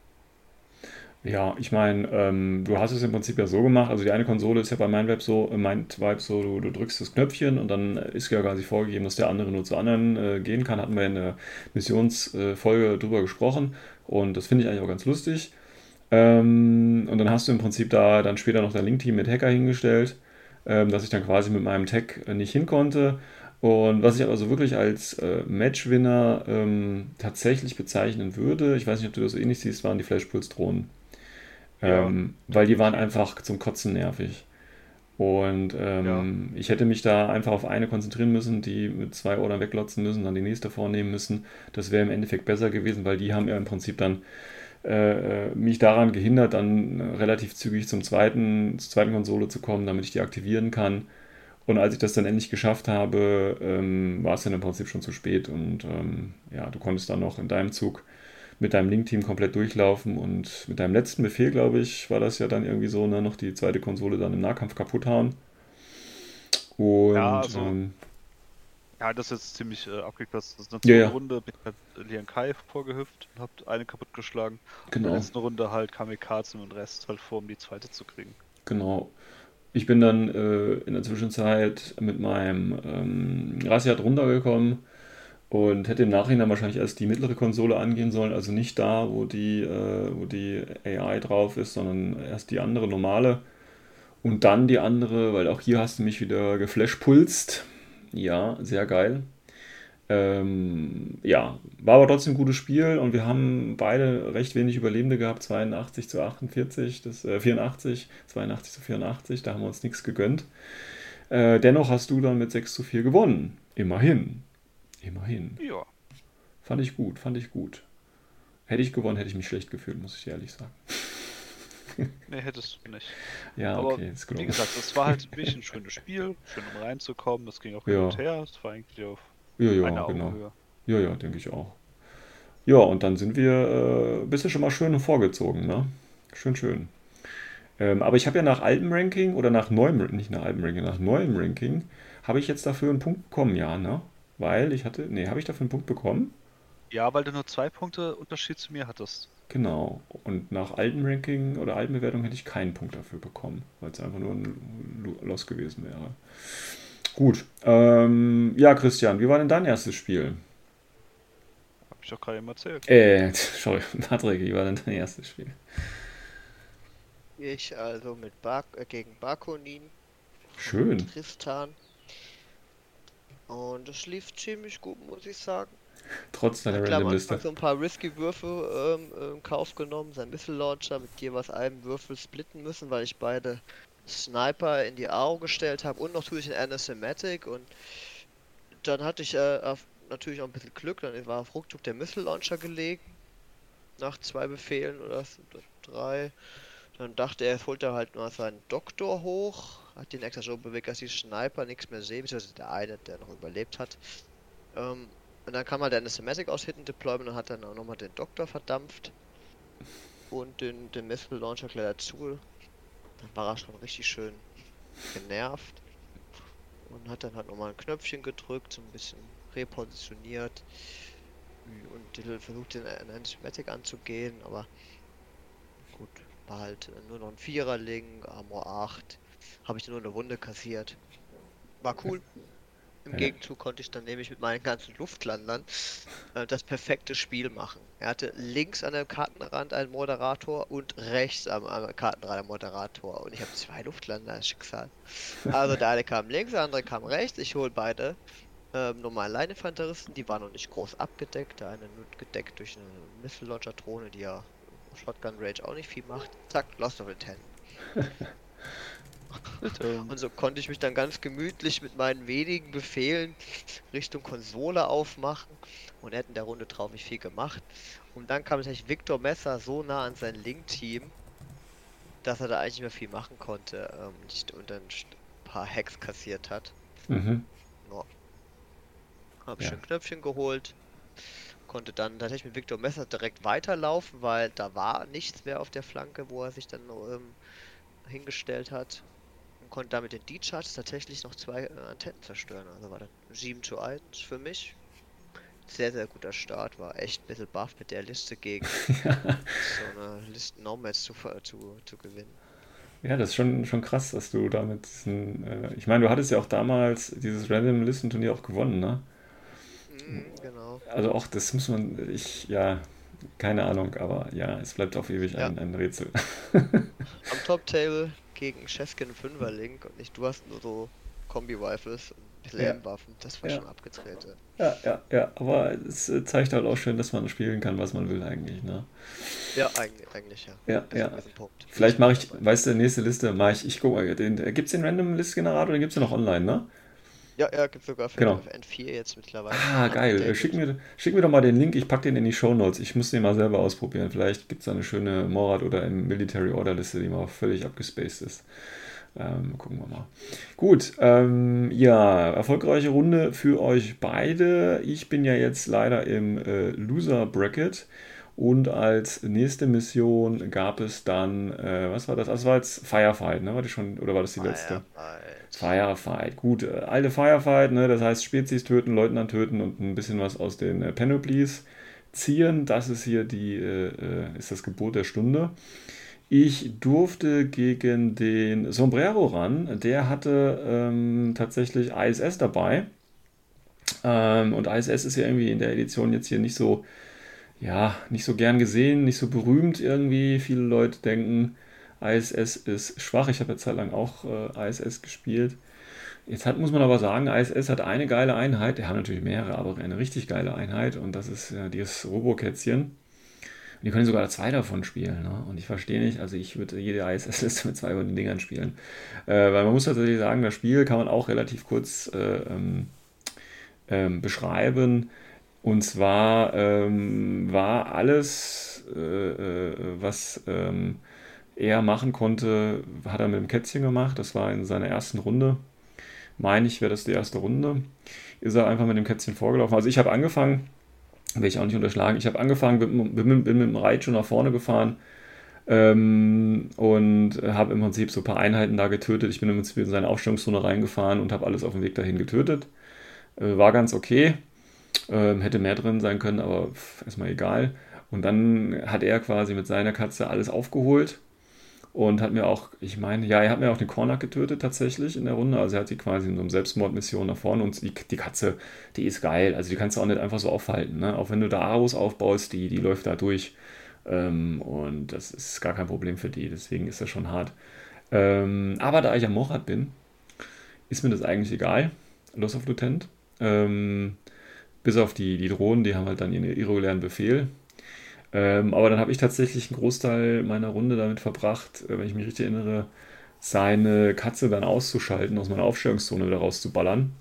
Ja, ich meine, ähm, du hast es im Prinzip ja so gemacht, also die eine Konsole ist ja bei Mindweb so, äh, Mindwipe so, du, du drückst das Knöpfchen und dann ist ja quasi vorgegeben, dass der andere nur zu anderen äh, gehen kann. Hatten wir in der Missionsfolge drüber gesprochen und das finde ich eigentlich auch ganz lustig. Ähm, und dann hast du im Prinzip da dann später noch dein Link-Team mit Hacker hingestellt, ähm, dass ich dann quasi mit meinem Tag äh, nicht hin konnte. Und was ich aber so wirklich als äh, Matchwinner ähm, tatsächlich bezeichnen würde, ich weiß nicht, ob du das so ähnlich siehst, waren die Flashpulse-Drohnen. Ja, Ähm, weil die waren einfach zum Kotzen nervig. Und ähm, ich hätte mich da einfach auf eine konzentrieren müssen, die mit zwei Ordern weglotzen müssen, dann die nächste vornehmen müssen. Das wäre im Endeffekt besser gewesen, weil die haben ja im Prinzip dann äh, äh, mich daran gehindert, dann relativ zügig zum zweiten, zur zweiten Konsole zu kommen, damit ich die aktivieren kann. Und als ich das dann endlich geschafft habe, ähm, war es dann im Prinzip schon zu spät. Und ähm, ja, du konntest dann noch in deinem Zug mit deinem Link-Team komplett durchlaufen und mit deinem letzten Befehl, glaube ich, war das ja dann irgendwie so, ne, noch die zweite Konsole dann im Nahkampf kaputt hauen. Und Ja, also- ähm, Ja, das ist jetzt ziemlich äh, abgekürzt. Das ist eine Ja, zweite ja. Runde, bin ich mit Lian Kai vorgehüpft und hab eine kaputtgeschlagen. In der genau. letzten Runde halt Kamikaze und den Rest halt vor, um die zweite zu kriegen. Genau. Ich bin dann äh, in der Zwischenzeit mit meinem ähm, Rassiat runtergekommen und hätte im Nachhinein wahrscheinlich erst die mittlere Konsole angehen sollen, also nicht da, wo die, äh, wo die AI drauf ist, sondern erst die andere normale und dann die andere, weil auch hier hast du mich wieder geflashpulst. Ja, sehr geil. Ähm, ja, war aber trotzdem ein gutes Spiel und wir haben beide recht wenig Überlebende gehabt, 82 zu 48, das, äh, 84, 82 zu 84, da haben wir uns nichts gegönnt. Äh, dennoch hast du dann mit 6 zu 4 gewonnen. Immerhin. Immerhin. Ja. Fand ich gut, fand ich gut. Hätte ich gewonnen, hätte ich mich schlecht gefühlt, muss ich ehrlich sagen. Nee, hättest du nicht. Ja, Aber okay, ist Wie gelungen. gesagt, das war halt wirklich ein schönes Spiel, schön um reinzukommen, das ging auch Ja. hin und her, es war eigentlich auf Ja, ja, einer genau. Augenhöhe. Ja, ja, denke ich auch. Ja, und dann sind wir, äh, bist du schon mal schön vorgezogen, ne? Schön, schön. Ähm, aber ich habe ja nach altem Ranking oder nach neuem, nicht nach altem Ranking, nach neuem Ranking, habe ich jetzt dafür einen Punkt bekommen, ja, ne? Weil ich hatte, nee, habe ich dafür einen Punkt bekommen? Ja, weil du nur zwei Punkte Unterschied zu mir hattest. Genau. Und nach altem Ranking oder alten Bewertung hätte ich keinen Punkt dafür bekommen, weil es einfach nur ein Lo- Loss gewesen wäre. Gut. Ähm, ja, Christian, wie war denn dein erstes Spiel? Hab ich doch gerade eben erzählt. Äh, sorry, Patrick, wie war denn dein erstes Spiel? Ich also mit Bar äh, gegen Bakonin, Schön. Tristan. Und es lief ziemlich gut, muss ich sagen. Trotz deiner Random-Liste. Anfang so ein paar risky Würfe ähm, in Kauf genommen, sein Missile Launcher mit jeweils einem Würfel splitten müssen, weil ich beide Sniper in die AO gestellt habe und noch zusätzlich ein Anathematic und dann hatte ich äh, auf, natürlich auch ein bisschen Glück, dann war auf Ruckzuck der Missile Launcher gelegen, nach zwei Befehlen oder drei. Dann dachte er, holt er halt mal seinen Doktor hoch, hat den extra so bewegt, dass die Sniper nichts mehr sehen, beziehungsweise der eine, der noch überlebt hat. Ähm, und dann kam halt der Anathematic aus Hidden Deployment und hat dann auch nochmal den Doktor verdampft. Und den, den Missile Launcher gleich dazu. Dann war er schon richtig schön genervt. Und hat dann halt nochmal ein Knöpfchen gedrückt, so ein bisschen repositioniert. Und versucht den Anathematic anzugehen, aber gut, war halt nur noch ein Viererling, Armor 8. Habe ich nur eine Wunde kassiert. War cool. Im Ja. Gegenzug konnte ich dann nämlich mit meinen ganzen Luftlandern äh, das perfekte Spiel machen. Er hatte links an dem Kartenrand einen Moderator und rechts am, am Kartenrand einen Moderator. Und ich habe zwei Luftlander als Schicksal. Also der eine kam links, der andere kam rechts. Ich hole beide ähm, normale Leininfanteristen. Die waren noch nicht groß abgedeckt. Der eine nur gedeckt durch eine Missile Launcher Drohne, die ja Shotgun Range auch nicht viel macht. Zack, Lost of the Ten. Bitte. Und so konnte ich mich dann ganz gemütlich mit meinen wenigen Befehlen Richtung Konsole aufmachen und in der Runde drauf nicht viel gemacht. Und dann kam tatsächlich Victor Messer so nah an sein Link-Team, dass er da eigentlich nicht mehr viel machen konnte ähm, nicht- und dann ein paar Hacks kassiert hat. Mhm. Hab Ja. schön Knöpfchen geholt, konnte dann tatsächlich mit Victor Messer direkt weiterlaufen, weil da war nichts mehr auf der Flanke, wo er sich dann ähm, hingestellt hat. Konnte damit den D-Charge tatsächlich noch zwei äh, Antennen zerstören. Also war dann 7 zu 1 für mich. Sehr, sehr guter Start, war echt ein bisschen buff mit der Liste gegen so eine Listen Nomads zu, zu, zu gewinnen. Ja, das ist schon, schon krass, dass du damit diesen, äh, ich meine, du hattest ja auch damals dieses Random Listen Turnier auch gewonnen, ne? Mhm, genau. Also auch das muss man, ich, ja, keine Ahnung, aber ja, es bleibt auf ewig Ja. ein, ein Rätsel. Am Top-Table gegen Cheskin 5er Link und nicht, du hast nur so Kombi-Rifles. und. M-Waffen, das war Ja. schon abgedreht. ja. Ja, ja, aber es äh, zeigt halt auch schön, dass man spielen kann, was man will eigentlich, ne? Ja, eigentlich, eigentlich ja. Ja, ja. Vielleicht mache ich, weißt du, nächste Liste mache ich, ich gucke mal, den, gibt es den Random List Generator, den gibt es ja noch online, ne? Ja, ja, gibt sogar für Genau. N4 jetzt mittlerweile. Ah, geil. Schick mir, schick mir doch mal den Link, ich packe den in die Show Notes. Ich muss den mal selber ausprobieren. Vielleicht gibt es da eine schöne Morad oder im Military Order Liste, die mal völlig abgespaced ist. Ähm, gucken wir mal. Gut, ähm, ja, erfolgreiche Runde für euch beide. Ich bin ja jetzt leider im äh, Loser Bracket. Und als nächste Mission gab es dann, äh, was war das? Das war jetzt Firefight, ne? War das schon, oder war das die letzte? Firefight. Firefight, gut, äh, alte Firefight, ne, das heißt Spezies töten, Leutnant töten und ein bisschen was aus den äh, Panoplies ziehen. Das ist hier die, äh, äh, ist das Gebot der Stunde. Ich durfte gegen den Sombrero ran. Der hatte ähm, tatsächlich ISS dabei. Ähm, und ISS ist ja irgendwie in der Edition jetzt hier nicht so, ja, nicht so gern gesehen, nicht so berühmt irgendwie. Viele Leute denken, ISS ist schwach. Ich habe ja zeitlang auch äh, ISS gespielt. Jetzt hat, muss man aber sagen, ISS hat eine geile Einheit. Der hat natürlich mehrere, aber eine richtig geile Einheit. Und das ist äh, dieses Robokätzchen. Und die können sogar zwei davon spielen. Ne? Und ich verstehe nicht, also ich würde jede ISS-Liste mit zwei von den Dingern spielen. Äh, weil man muss tatsächlich sagen, das Spiel kann man auch relativ kurz äh, ähm, ähm, beschreiben. Und zwar ähm, war alles, äh, äh, was ähm, er machen konnte, hat er mit dem Kätzchen gemacht. Das war in seiner ersten Runde. Meine ich, wäre das die erste Runde. Ist er einfach mit dem Kätzchen vorgelaufen. Also ich habe angefangen, will ich auch nicht unterschlagen, ich habe angefangen, bin, bin, bin mit dem Reit schon nach vorne gefahren ähm, und habe im Prinzip so ein paar Einheiten da getötet. Ich bin im Prinzip in seine Aufstellungszone reingefahren und habe alles auf dem Weg dahin getötet. Äh, war ganz okay. Ähm, hätte mehr drin sein können, aber pff, erstmal egal. Und dann hat er quasi mit seiner Katze alles aufgeholt und hat mir auch, ich meine, ja, er hat mir auch den Cornac getötet tatsächlich in der Runde. Also er hat sie quasi in so einer Selbstmordmission nach vorne und die, die Katze, die ist geil. Also die kannst du auch nicht einfach so aufhalten. Ne? Auch wenn du da Arus aufbaust, die, die läuft da durch. Ähm, und das ist gar kein Problem für die. Deswegen ist das schon hart. Ähm, aber da ich am Morat bin, ist mir das eigentlich egal. Loss of Lieutenant. Ähm, bis auf die, die Drohnen, die haben halt dann ihren irregulären Befehl. Ähm, aber dann habe ich tatsächlich einen Großteil meiner Runde damit verbracht, äh, wenn ich mich richtig erinnere, seine Katze dann auszuschalten, aus meiner Aufstellungszone wieder rauszuballern.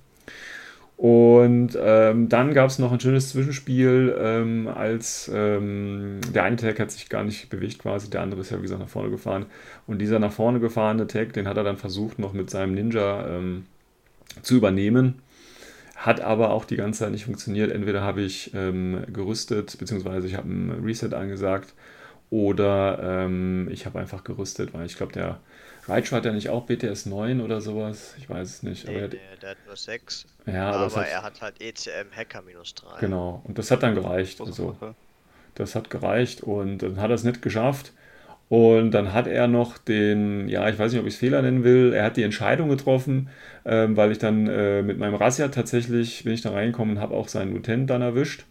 Und ähm, dann gab es noch ein schönes Zwischenspiel, ähm, als ähm, der eine Tag hat sich gar nicht bewegt quasi, der andere ist ja wie gesagt nach vorne gefahren. Und dieser nach vorne gefahrene Tag, den hat er dann versucht noch mit seinem Ninja ähm, zu übernehmen. Hat aber auch die ganze Zeit nicht funktioniert. Entweder habe ich ähm, gerüstet, beziehungsweise ich habe ein Reset angesagt, oder ähm, ich habe einfach gerüstet, weil ich glaube, der Raichu hat ja nicht auch BTS 9 oder sowas. Ich weiß es nicht. Aber Nee, er, nee, der hat nur 6. ja, aber, aber hat, er hat halt ECM Hacker minus 3. genau. Und das hat dann gereicht. Also, das hat gereicht und dann hat er es nicht geschafft. Und dann hat er noch den, ja, ich weiß nicht, ob ich es Fehler nennen will, er hat die Entscheidung getroffen, ähm, weil ich dann äh, mit meinem Razzia tatsächlich, bin ich da reingekommen und habe auch seinen Lieutenant dann erwischt.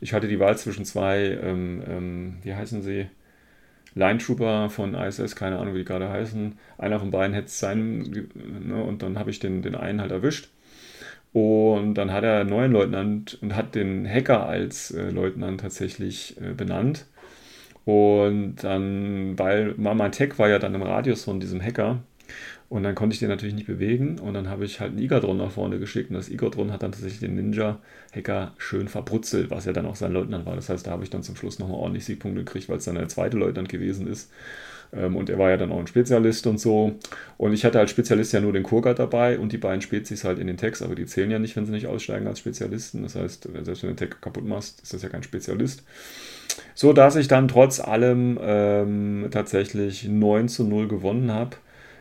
Ich hatte die Wahl zwischen zwei, ähm, ähm, wie heißen sie? Line Trooper von ISS, keine Ahnung, wie die gerade heißen. Einer von beiden hätte es sein, ne, und dann habe ich den, den einen halt erwischt. Und dann hat er einen neuen Leutnant und hat den Hacker als äh, Leutnant tatsächlich äh, benannt. Und dann, weil mein Tech war ja dann im Radius von diesem Hacker. Und dann konnte ich den natürlich nicht bewegen. Und dann habe ich halt einen Igadron nach vorne geschickt. Und das Igadron hat dann tatsächlich den Ninja-Hacker schön verbrutzelt, was ja dann auch sein Leutnant war. Das heißt, da habe ich dann zum Schluss nochmal ordentlich Siegpunkte gekriegt, weil es dann der zweite Leutnant gewesen ist. Ähm, und er war ja dann auch ein Spezialist und so. Und ich hatte als Spezialist ja nur den Kurgat dabei und die beiden Spezies halt in den Tags, aber die zählen ja nicht, wenn sie nicht aussteigen als Spezialisten. Das heißt, selbst wenn du den Tag kaputt machst, ist das ja kein Spezialist. So dass ich dann trotz allem ähm, tatsächlich 9 zu 0 gewonnen habe.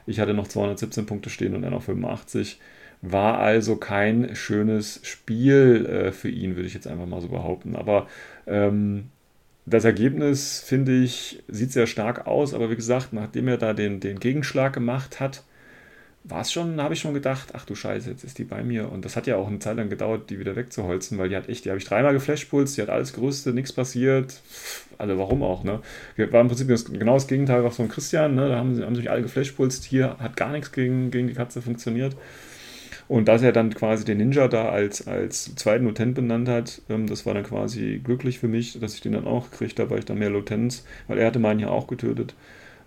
Ich hatte noch 217 Punkte stehen und er noch 85. War also kein schönes Spiel äh, für ihn, würde ich jetzt einfach mal so behaupten. Aber ähm, das Ergebnis, finde ich, sieht sehr stark aus. Aber wie gesagt, nachdem er da den, den Gegenschlag gemacht hat, war es schon, habe ich schon gedacht, ach du Scheiße, jetzt ist die bei mir. Und das hat ja auch eine Zeit lang gedauert, die wieder wegzuholzen, weil die hat echt, die habe ich dreimal geflashpulst, die hat alles gerüstet, nichts passiert. Also warum auch, ne? War im Prinzip genau das Gegenteil was von Christian, ne? Da haben sie haben sich alle geflashpulst, hier hat gar nichts gegen, gegen die Katze funktioniert. Und dass er dann quasi den Ninja da als, als zweiten Lutent benannt hat, ähm, das war dann quasi glücklich für mich, dass ich den dann auch gekriegt habe, weil ich dann mehr Lutens, weil er hatte meinen ja auch getötet,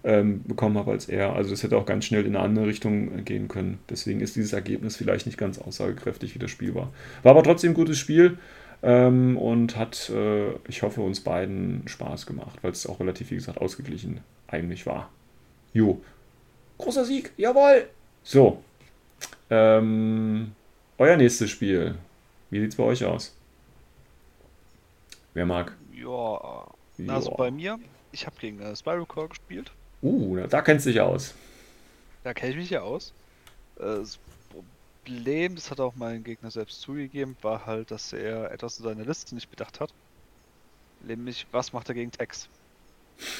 ähm, bekommen habe als er. Also das hätte auch ganz schnell in eine andere Richtung gehen können. Deswegen ist dieses Ergebnis vielleicht nicht ganz aussagekräftig, wie das Spiel war. War aber trotzdem ein gutes Spiel. Ähm, und hat, äh, ich hoffe, uns beiden Spaß gemacht, weil es auch relativ, wie gesagt, ausgeglichen eigentlich war. Jo. Großer Sieg, jawohl! So. Ähm, euer nächstes Spiel. Wie sieht es bei euch aus? Wer mag? Ja, also bei mir, ich habe gegen äh, Core gespielt. Uh, da kennst du dich aus. Da kenne ich mich ja aus. Äh, das Problem, das hat auch mein Gegner selbst zugegeben, war halt, dass er etwas in seiner Liste nicht bedacht hat. Nämlich, was macht er gegen Tex?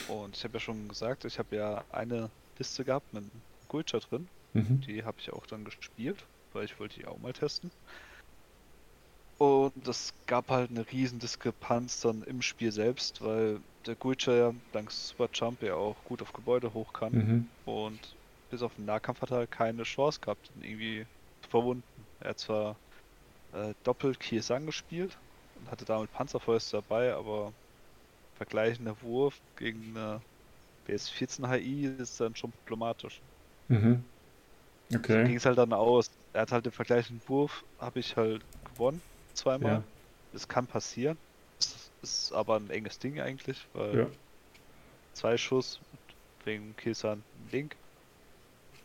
Und ich habe ja schon gesagt, ich habe ja eine Liste gehabt mit einem Gulcher drin. Mhm. Die habe ich auch dann gespielt, weil ich wollte die auch mal testen. Und es gab halt eine riesen Diskrepanz dann im Spiel selbst, weil der Gulcher ja dank Super Jump ja auch gut auf Gebäude hoch kann. Mhm. Und bis auf den Nahkampf hat er halt keine Chance gehabt, ihn irgendwie zu verwunden. Er hat zwar äh, doppelt Kiesang gespielt und hatte damit Panzerfäuste dabei, aber vergleichender Wurf gegen eine BS14 HI ist dann schon problematisch. Mhm. Okay. So ging es halt dann aus. Er hat halt den vergleichenden Wurf, habe ich halt gewonnen, zweimal. Ja. Das kann passieren. Das ist aber ein enges Ding eigentlich, weil ja. zwei Schuss wegen Kisan Link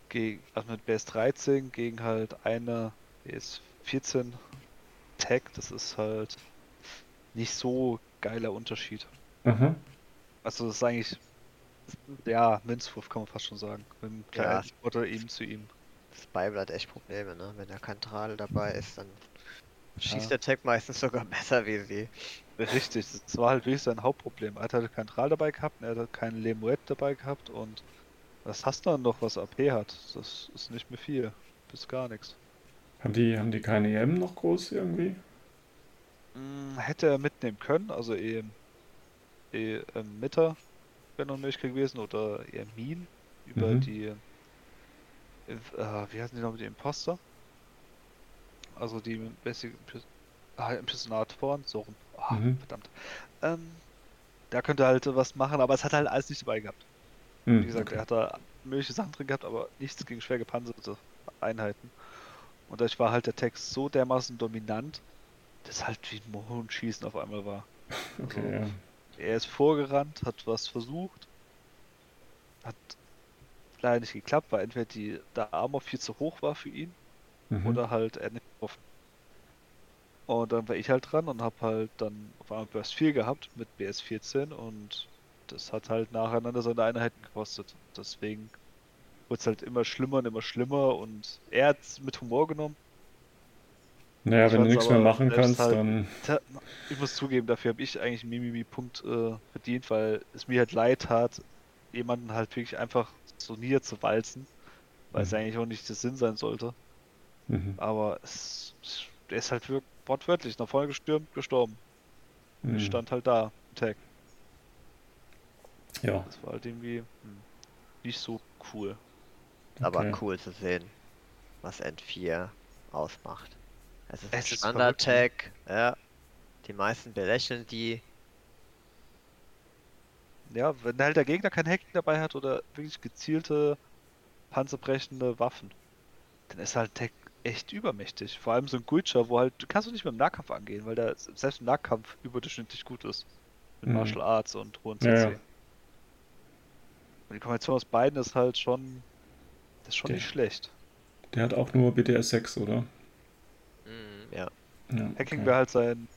gegen, also mit BS13 gegen halt eine BS14 Tag, das ist halt nicht so geiler Unterschied. Mhm. Also das ist eigentlich, ja, Münzwurf kann man fast schon sagen. Mit dem kleinen ja. oder ihm zu ihm. Das Bible hat echt Probleme, ne? Wenn der Kantral dabei ist, dann schießt ja. der Tag meistens sogar besser wie sie. Richtig, das war halt wirklich sein Hauptproblem. Er hat halt kein Tral dabei gehabt, er hat keinen Lemuet dabei gehabt und was hast du dann noch, was AP hat? Das ist nicht mehr viel. Bis gar nichts. Haben die, haben die keine EM noch groß irgendwie? Hm, hätte er mitnehmen können, also EM eh äh, Mitter wäre noch möglich gewesen oder eher Min über mhm. die äh, wie heißen die noch mit den Imposter? Also die bessere ah, Impersonatoren, so rum. Oh, mhm. Verdammt. Ähm, da könnte halt was machen, aber es hat halt alles nicht dabei gehabt. Mhm, wie gesagt, okay. er hat da mögliche Sachen drin gehabt, aber nichts gegen schwer gepanzerte Einheiten. Und dadurch war halt der Text so dermaßen dominant, dass halt wie ein Mohrenschießen auf einmal war. Okay, also, ja. Er ist vorgerannt, hat was versucht, hat leider nicht geklappt, weil entweder die, der Armor viel zu hoch war für ihn mhm. oder halt er nicht getroffen. Und dann war ich halt dran und hab halt dann auf einmal Burst 4 gehabt mit BS 14 und das hat halt nacheinander seine Einheiten gekostet. Deswegen wurde es halt immer schlimmer und immer schlimmer und er hat es mit Humor genommen naja, wenn du nichts mehr machen kannst, halt, dann. Ich muss zugeben, dafür habe ich eigentlich einen Mimimi-Punkt äh, verdient, weil es mir halt leid hat, jemanden halt wirklich einfach so nieder zu walzen, weil mhm. es eigentlich auch nicht der Sinn sein sollte. Mhm. Aber es, er ist halt wirklich wortwörtlich nach vorne gestürmt, gestorben. Mhm. Ich stand halt da, Tag. Ja. Das war halt irgendwie hm, nicht so cool. Aber okay. cool zu sehen, was N4 ausmacht. Es ist ein Standard-Tag, ja. Die meisten belächeln die. Ja, wenn halt der Gegner kein Hacking dabei hat oder wirklich gezielte panzerbrechende Waffen, dann ist halt Tag echt übermächtig. Vor allem so ein Guicha, wo halt, du kannst du nicht mit dem Nahkampf angehen, weil der selbst im Nahkampf überdurchschnittlich gut ist. Mit mhm. Martial Arts und hohen CC. Ja, ja. Und die Kombination aus beiden ist halt schon, das ist schon der, nicht schlecht. Der hat auch nur BTS 6, oder? Ja. ja Hacking okay. wäre halt seine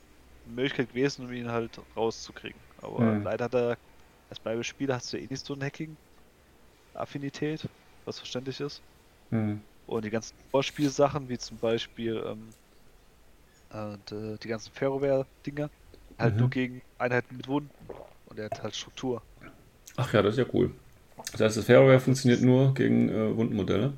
Möglichkeit gewesen, um ihn halt rauszukriegen. Aber mhm. leider hat er, als bei Spieler hast du eh nicht so eine Hacking-Affinität, was verständlich ist. Mhm. Und die ganzen Vorspielsachen, wie zum Beispiel ähm, äh, die, ganzen Ferroware-Dinger, halt mhm. nur gegen Einheiten mit Wunden. Und er hat halt Struktur. Ach ja, das ist ja cool. Das heißt, das Ferroware funktioniert nur gegen äh, Wundenmodelle?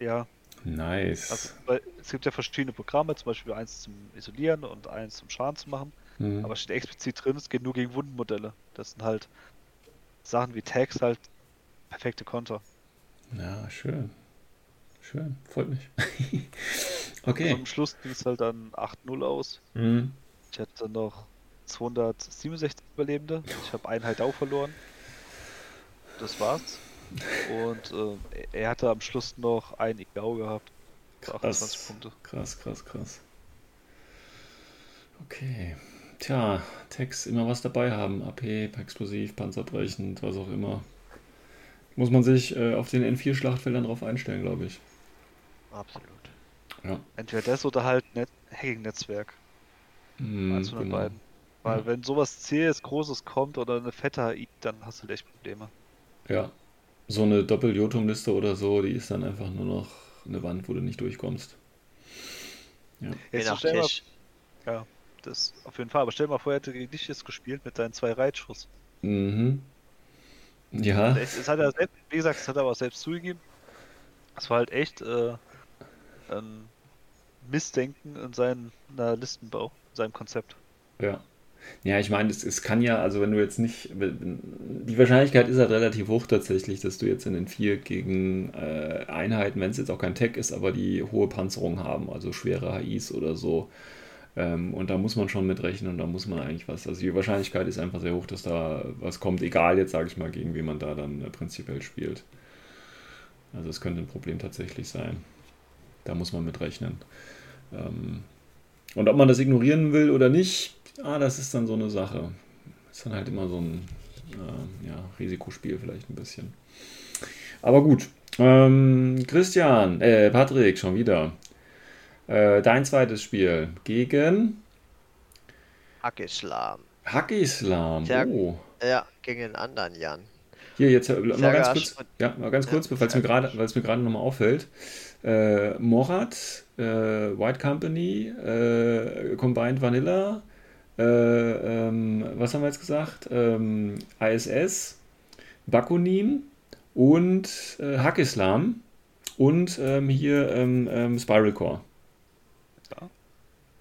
Ja, Nice. Also, es gibt ja verschiedene Programme, zum Beispiel eins zum Isolieren und eins zum Schaden zu machen. Mhm. Aber steht explizit drin, es geht nur gegen Wundenmodelle. Das sind halt Sachen wie Tags halt perfekte Konter. Ja, schön. Schön, freut mich. Okay. am Schluss ging es halt dann 8-0 aus. Mhm. Ich hatte dann noch 267 Überlebende. Ich habe einen halt auch verloren. Das war's. Und äh, er hatte am Schluss noch einen Igao gehabt. Für 28 Krass, Punkte. krass, krass, krass. Okay. Tja, Text immer was dabei haben. AP, explosiv, panzerbrechend, was auch immer. Muss man sich äh, auf den N4-Schlachtfeldern drauf einstellen, glaube ich. Absolut. Ja. Entweder das oder halt Net Hacking-Netzwerk. Mhm, Eins von den genau. beiden. Weil Ja. wenn sowas zähes, Großes kommt oder eine fette HI, dann hast du echt Probleme. Ja. So eine Doppel-Jotum-Liste oder so, die ist dann einfach nur noch eine Wand, wo du nicht durchkommst. Ja. Je Jetzt stell mal, ja, das auf jeden Fall. Aber stell dir mal vor, er hätte gegen dich jetzt gespielt mit deinen zwei Reitschuss. Mhm. Ja, Es, es hat er selbst, wie gesagt, es hat er aber auch selbst zugegeben. Es war halt echt äh, ein Missdenken in seinem Listenbau, in seinem Konzept. ja. Ja, ich meine, es, es kann ja, also wenn du jetzt nicht, die Wahrscheinlichkeit ist halt relativ hoch tatsächlich, dass du jetzt in den vier gegen äh, Einheiten, wenn es jetzt auch kein Tech ist, aber die hohe Panzerung haben, also schwere HIs oder so. Ähm, und da muss man schon mit rechnen und da muss man eigentlich was. Also die Wahrscheinlichkeit ist einfach sehr hoch, dass da was kommt, egal jetzt, sage ich mal, gegen wen man da dann äh, prinzipiell spielt. Also es könnte ein Problem tatsächlich sein. Da muss man mit rechnen. Ähm, und ob man das ignorieren will oder nicht, ah, das ist dann so eine Sache. Ist dann halt immer so ein äh, ja, Risikospiel vielleicht ein bisschen. Aber gut. Ähm, Christian, äh, Patrick, schon wieder. Äh, dein zweites Spiel gegen Hackislam. Hackislam. Oh. Ja, gegen den anderen Jan. Hier, jetzt äh, mal ganz kurz, ja, mal ganz Ja, kurz, mir gerade, weil es mir gerade nochmal auffällt. Äh, Morat, äh, White Company, äh, Combined Vanilla, äh, ähm, was haben wir jetzt gesagt? Ähm, ISS, Bakunin und äh, Hackislam und ähm, hier ähm, ähm, Spiral Core. Ja.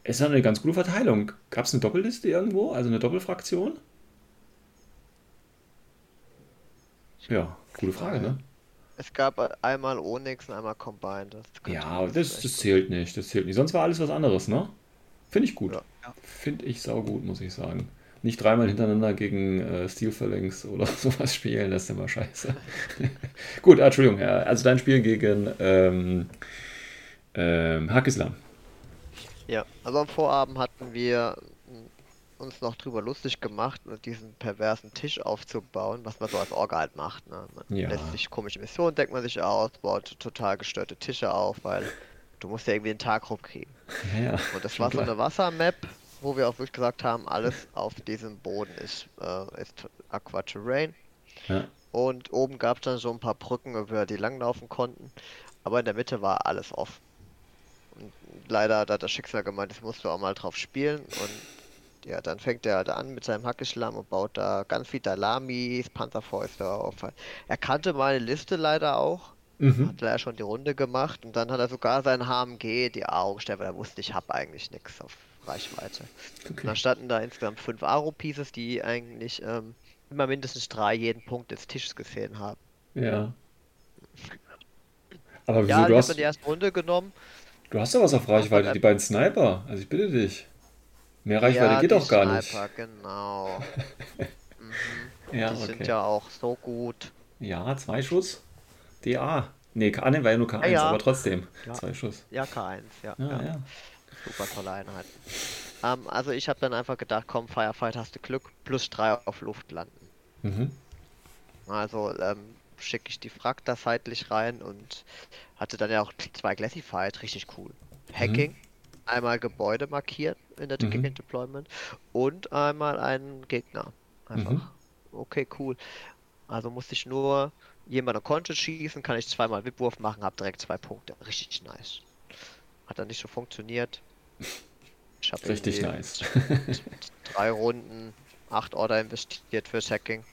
Es ist eine ganz gute Verteilung. Gab es eine Doppelliste irgendwo? Also eine Doppelfraktion? Ja, gute Frage, ne? Es gab einmal Onyx und einmal Combined. Das Ja, das, das zählt nicht, das zählt nicht. Sonst war alles was anderes, ne? Finde ich gut. Ja. Finde ich saugut, muss ich sagen. Nicht dreimal hintereinander gegen äh, Steel Phalanx oder sowas spielen, das ist immer scheiße. gut, ah, Entschuldigung, ja, also dein Spiel gegen ähm, ähm, Hakislam. Ja, also am Vorabend hatten wir uns noch drüber lustig gemacht, mit diesen perversen Tisch aufzubauen, was man so als Orga halt macht. Ne? Man Ja. lässt sich komische Missionen, denkt man sich aus, baut total gestörte Tische auf, weil du musst ja irgendwie den Tag rumkriegen. Ja. Und das war so eine Wassermap, wo wir auch wirklich gesagt haben, alles auf diesem Boden ist, äh, ist Aqua Terrain. Ja. Und oben gab es dann so ein paar Brücken, über die langlaufen konnten. Aber in der Mitte war alles offen. Und leider hat das Schicksal gemeint, das musst du auch mal drauf spielen. Und ja, dann fängt er da an mit seinem Hackeschlamm und baut da ganz viel Dalamis, Panzerfäuste auf. Er kannte meine Liste leider auch. Mhm. Hat er schon die Runde gemacht und dann hat er sogar sein HMG die Augen gestellt, weil er wusste, ich habe eigentlich nichts auf Reichweite. Und Okay. dann standen da insgesamt fünf Aro-Pieces, die eigentlich ähm, immer mindestens drei jeden Punkt des Tisches gesehen haben. Ja. Aber wieso, Ja, du ich habe hast, dann die erste Runde genommen. du hast doch was auf Reichweite, die beiden Sniper. Also ich bitte dich. Mehr Reichweite ja, geht doch gar nicht. Sniper, genau. mhm. Ja, die sind okay. ja auch so gut. Ja, zwei Schuss. DA. Nee, K- ah, nee, war ja nur K1, Ja, aber trotzdem. Ja. Zwei Schuss. Ja, K1, ja. Ja. Super tolle Einheiten. Ähm, also ich habe dann einfach gedacht, komm, Firefight hast du Glück, plus drei auf Luft landen. Mhm. Also ähm, schicke ich die Frag da seitlich rein und hatte dann ja auch zwei Classified, richtig cool. Hacking, einmal Gebäude markiert in der Mhm. Deployment und einmal einen Gegner. Einfach. Mhm. Okay, cool. Also musste ich nur jemanden konnte schießen, kann ich zweimal Wipwurf machen, hab direkt zwei Punkte. Richtig nice. Hat dann nicht so funktioniert. Ich hab Richtig nice. drei Runden, acht Order investiert fürs Hacking.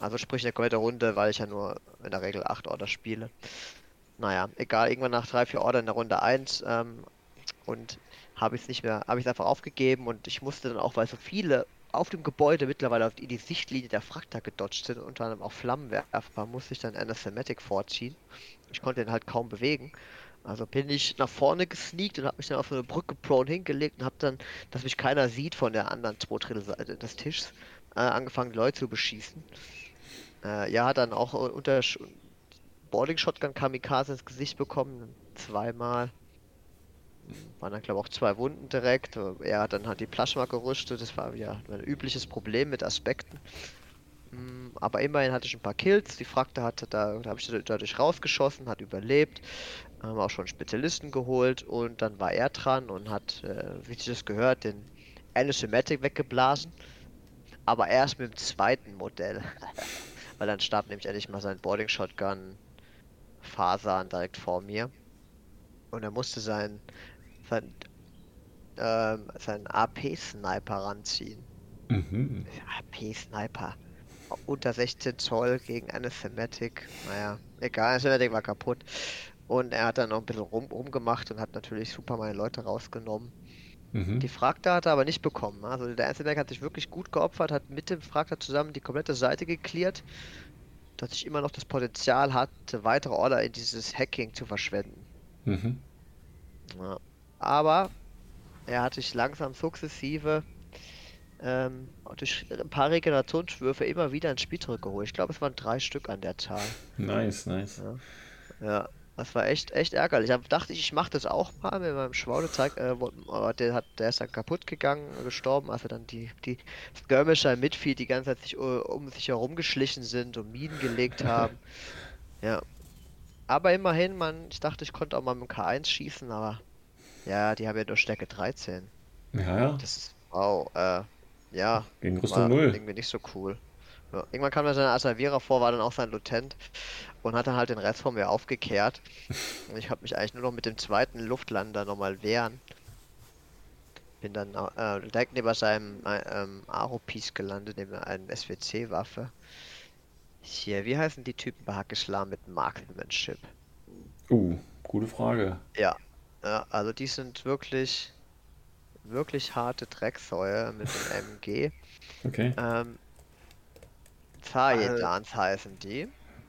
Also sprich eine komplette Runde, weil ich ja nur in der Regel acht Order spiele. Naja, egal, irgendwann nach drei, vier Order in der Runde 1 ähm, und habe ich es nicht mehr, habe ich es einfach aufgegeben und ich musste dann auch, weil so viele auf dem Gebäude mittlerweile auf die, Sichtlinie der Frakta gedodged sind, unter anderem auch Flammenwerfer, musste ich dann Anathematic vorziehen. ich konnte ihn halt kaum bewegen. Also bin ich nach vorne gesneakt und habe mich dann auf so eine Brücke prone hingelegt und habe dann, dass mich keiner sieht von der anderen zwei Drittel Seite des Tisches, äh, angefangen Leute zu beschießen. Äh, ja, dann auch unter Sch Boarding Shotgun Kamikaze ins Gesicht bekommen, zweimal. Waren dann, glaube ich, auch zwei Wunden direkt. Er hat dann halt die Plasma gerüstet. Das war ja ein übliches Problem mit Aspekten. Mm, aber immerhin hatte ich ein paar Kills. Die Frakte hatte da, da habe ich dadurch rausgeschossen, hat überlebt. Haben auch schon Spezialisten geholt und dann war er dran und hat, äh, wie sich das gehört, den Anisomatic weggeblasen. Aber erst mit dem zweiten Modell. Weil dann starb nämlich endlich mal sein Boarding Shotgun Fasan direkt vor mir. Und er musste sein, sein, ähm, sein AP-Sniper ranziehen. Mhm. AP-Sniper. Unter 16 Zoll gegen eine Thematic. Naja, egal, eine Thematic war kaputt. Und er hat dann noch ein bisschen rum, rumgemacht und hat natürlich super meine Leute rausgenommen. Mhm. Die Fragter hat er aber nicht bekommen. Also der Einzelberg hat sich wirklich gut geopfert, hat mit dem Fragter zusammen die komplette Seite geklärt, dass ich immer noch das Potenzial hatte, weitere Order in dieses Hacking zu verschwenden. Mhm. Ja. Aber er hat sich langsam sukzessive ähm, durch ein paar Regenerationswürfe immer wieder ins Spiel zurückgeholt. Ich glaube, es waren drei Stück an der Zahl. Nice, nice. Ja. ja. Das war echt, echt ärgerlich. Da dachte ich, ich mache das auch mal mit meinem Schwaudezeig. Äh, aber der, hat, der ist dann kaputt gegangen, gestorben, als er dann die, die Skirmisher im Midfield die ganze Zeit sich, uh, um sich herum geschlichen sind und Minen gelegt haben. ja. Aber immerhin, man, ich dachte, ich konnte auch mal mit dem K1 schießen, aber ja, die haben ja nur Stärke 13. Ja, ja. Das ist, wow, äh, ja. Gegen Rüstung 0. Irgendwie nicht so cool. Ja. Irgendwann kam dann sein Asavierer vor, war dann auch sein Lutent und hat dann halt den Rest von mir aufgekehrt. Und ich habe mich eigentlich nur noch mit dem zweiten Luftlander nochmal wehren. Bin dann äh, direkt neben seinem äh, ähm, Aro-Piece gelandet, neben einer SWC-Waffe. Hier, wie heißen die Typen bei Hackeslam mit Marksmanship? Uh, gute Frage. Ja, ja, also die sind wirklich, wirklich harte Drecksäue mit dem MG. Okay. Ähm, Zajedans heißen die.